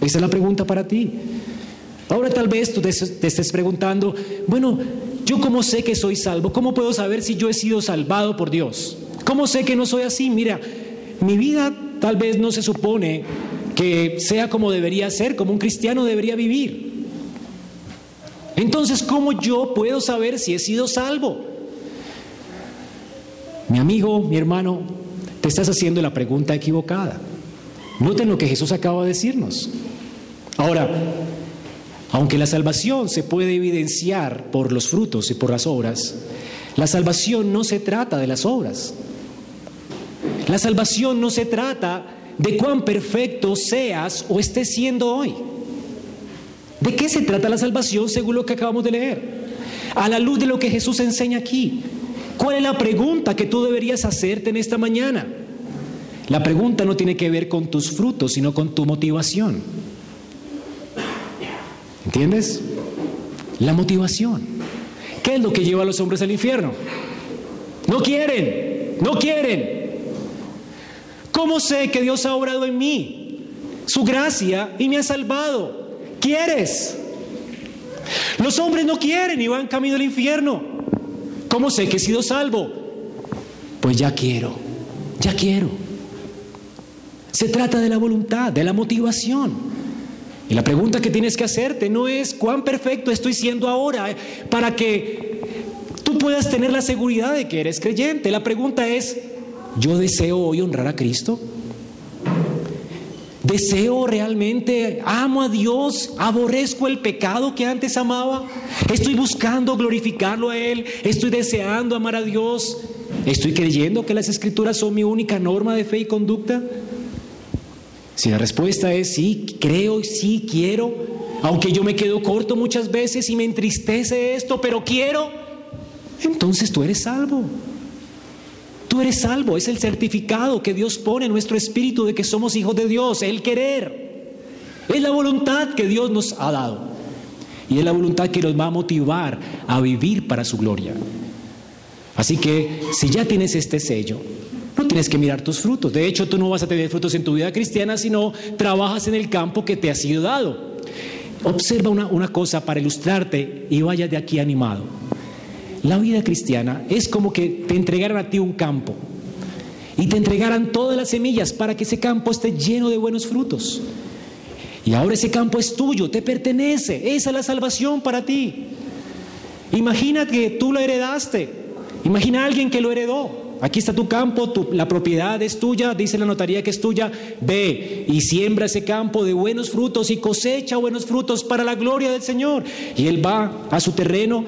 Esa es la pregunta para ti. Ahora tal vez tú te, estés preguntando, bueno, ¿yo cómo sé que soy salvo? ¿Cómo puedo saber si yo he sido salvado por Dios? ¿Cómo sé que no soy así? Mira, mi vida tal vez no se supone que sea como debería ser, como un cristiano debería vivir. Entonces, ¿cómo yo puedo saber si he sido salvo? Mi amigo, mi hermano, te estás haciendo la pregunta equivocada. Noten lo que Jesús acaba de decirnos. Ahora, aunque la salvación se puede evidenciar por los frutos y por las obras, la salvación no se trata de las obras. La salvación no se trata de cuán perfecto seas o estés siendo hoy. ¿De qué se trata la salvación según lo que acabamos de leer? A la luz de lo que Jesús enseña aquí. ¿Cuál es la pregunta que tú deberías hacerte en esta mañana? La pregunta no tiene que ver con tus frutos, sino con tu motivación. ¿Entiendes? La motivación. ¿Qué es lo que lleva a los hombres al infierno? No quieren, no quieren. ¿Cómo sé que Dios ha obrado en mí? Su gracia y me ha salvado. ¿Quieres? Los hombres no quieren y van camino al infierno. ¿Cómo sé que he sido salvo? Pues ya quiero, ya quiero. Se trata de la voluntad, de la motivación. Y la pregunta que tienes que hacerte no es cuán perfecto estoy siendo ahora para que tú puedas tener la seguridad de que eres creyente. La pregunta es, ¿yo deseo hoy honrar a Cristo? ¿Deseo realmente, amo a Dios, aborrezco el pecado que antes amaba? ¿Estoy buscando glorificarlo a Él? ¿Estoy deseando amar a Dios? ¿Estoy creyendo que las escrituras son mi única norma de fe y conducta? Si la respuesta es sí, creo sí quiero, aunque yo me quedo corto muchas veces y me entristece esto, pero quiero, entonces tú eres salvo. Tú eres salvo, es el certificado que Dios pone en nuestro espíritu de que somos hijos de Dios, el querer. Es la voluntad que Dios nos ha dado. Y es la voluntad que nos va a motivar a vivir para su gloria. Así que si ya tienes este sello, no tienes que mirar tus frutos. De hecho, tú no vas a tener frutos en tu vida cristiana si no trabajas en el campo que te ha sido dado. Observa una, una cosa para ilustrarte y vaya de aquí animado. La vida cristiana es como que te entregaran a ti un campo y te entregaran todas las semillas para que ese campo esté lleno de buenos frutos. Y ahora ese campo es tuyo, te pertenece, esa es la salvación para ti. Imagina que tú lo heredaste, imagina a alguien que lo heredó. Aquí está tu campo, la propiedad es tuya, dice la notaría que es tuya. Ve y siembra ese campo de buenos frutos y cosecha buenos frutos para la gloria del Señor. Y él va a su terreno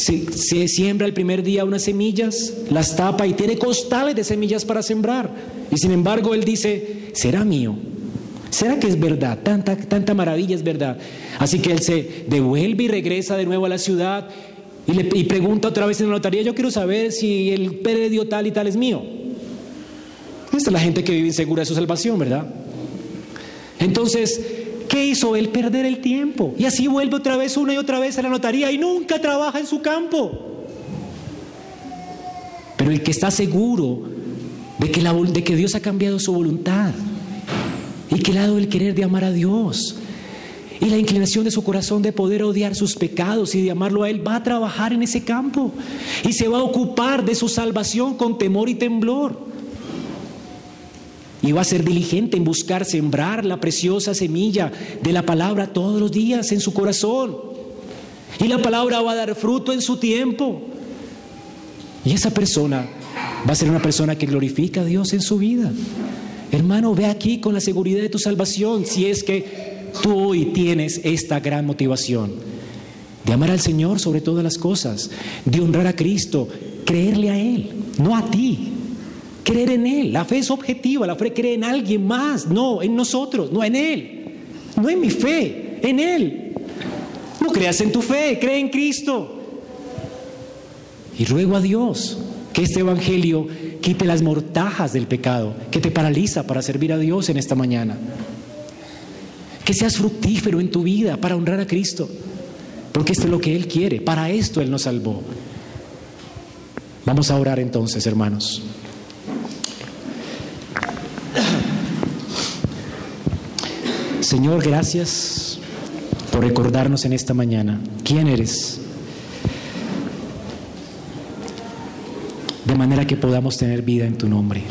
se, siembra el primer día unas semillas, las tapa y tiene costales de semillas para sembrar. Y sin embargo él dice, será mío. ¿Será que es verdad? Tanta, tanta maravilla es verdad. Así que él se devuelve y regresa de nuevo a la ciudad y, le, y pregunta otra vez en la notaría, yo quiero saber si el predio tal y tal es mío. Esta es la gente que vive insegura de su salvación, ¿verdad? Entonces, ¿Qué hizo él? Perder el tiempo. Y así vuelve otra vez, una y otra vez a la notaría y nunca trabaja en su campo. Pero el que está seguro de que, de que Dios ha cambiado su voluntad y que le ha dado el querer de amar a Dios y la inclinación de su corazón de poder odiar sus pecados y de amarlo a Él, va a trabajar en ese campo y se va a ocupar de su salvación con temor y temblor. Y va a ser diligente en buscar sembrar la preciosa semilla de la palabra todos los días en su corazón. Y la palabra va a dar fruto en su tiempo. Y esa persona va a ser una persona que glorifica a Dios en su vida. Hermano, ve aquí con la seguridad de tu salvación si es que tú hoy tienes esta gran motivación de amar al Señor sobre todas las cosas, de honrar a Cristo, creerle a Él, no a ti, creer en Él. La fe es objetiva, la fe cree en alguien más, no en nosotros, no en Él, no en mi fe, en Él. No creas en tu fe, cree en Cristo. Y ruego a Dios que este Evangelio quite las mortajas del pecado que te paraliza para servir a Dios en esta mañana. Que seas fructífero en tu vida para honrar a Cristo, porque esto es lo que Él quiere, para esto Él nos salvó. Vamos a orar entonces, hermanos. Señor, gracias por recordarnos en esta mañana quién eres. De manera que podamos tener vida en tu nombre.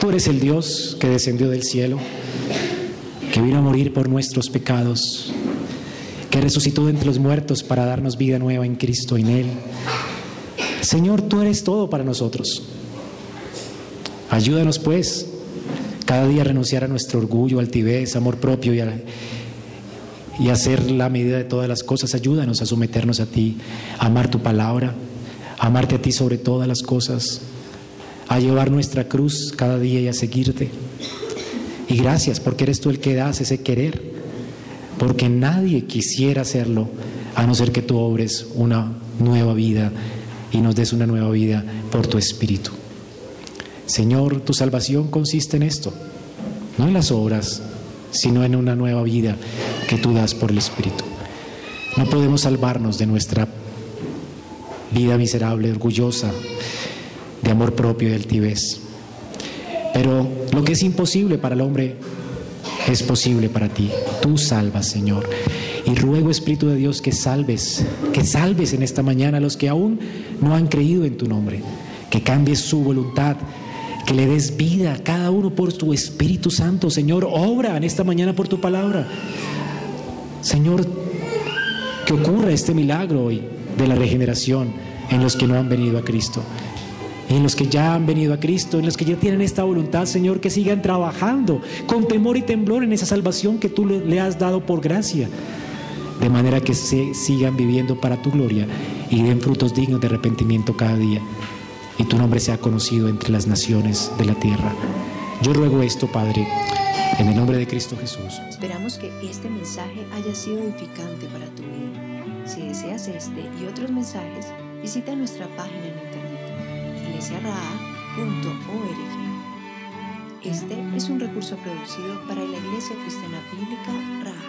Tú eres el Dios que descendió del cielo, que vino a morir por nuestros pecados, que resucitó entre los muertos para darnos vida nueva en Cristo, en Él. Señor, tú eres todo para nosotros. Ayúdanos pues cada día renunciar a nuestro orgullo, altivez, amor propio y, y hacer la medida de todas las cosas. Ayúdanos a someternos a ti, a amar tu palabra, a amarte a ti sobre todas las cosas, a llevar nuestra cruz cada día y a seguirte. Y gracias porque eres tú el que das ese querer, porque nadie quisiera hacerlo a no ser que tú obres una nueva vida y nos des una nueva vida por tu Espíritu. Señor, tu salvación consiste en esto, no en las obras, sino en una nueva vida que tú das por el Espíritu. No podemos salvarnos de nuestra vida miserable, orgullosa, de amor propio y de altivez. Pero lo que es imposible para el hombre es posible para ti. Tú salvas, Señor. Y ruego, Espíritu de Dios, que salves, que salves en esta mañana a los que aún no han creído en tu nombre, que cambies su voluntad, que le des vida a cada uno por tu Espíritu Santo. Señor, obra en esta mañana por tu palabra. Señor, que ocurra este milagro hoy de la regeneración en los que no han venido a Cristo. En los que ya han venido a Cristo, en los que ya tienen esta voluntad, Señor, que sigan trabajando con temor y temblor en esa salvación que tú le has dado por gracia de manera que se sigan viviendo para tu gloria y den frutos dignos de arrepentimiento cada día, y tu nombre sea conocido entre las naciones de la tierra. Yo ruego esto, Padre, en el nombre de Cristo Jesús. Esperamos que este mensaje haya sido edificante para tu vida. Si deseas este y otros mensajes, visita nuestra página en internet, iglesiaraa.org. Este es un recurso producido para la Iglesia Cristiana Bíblica Raha.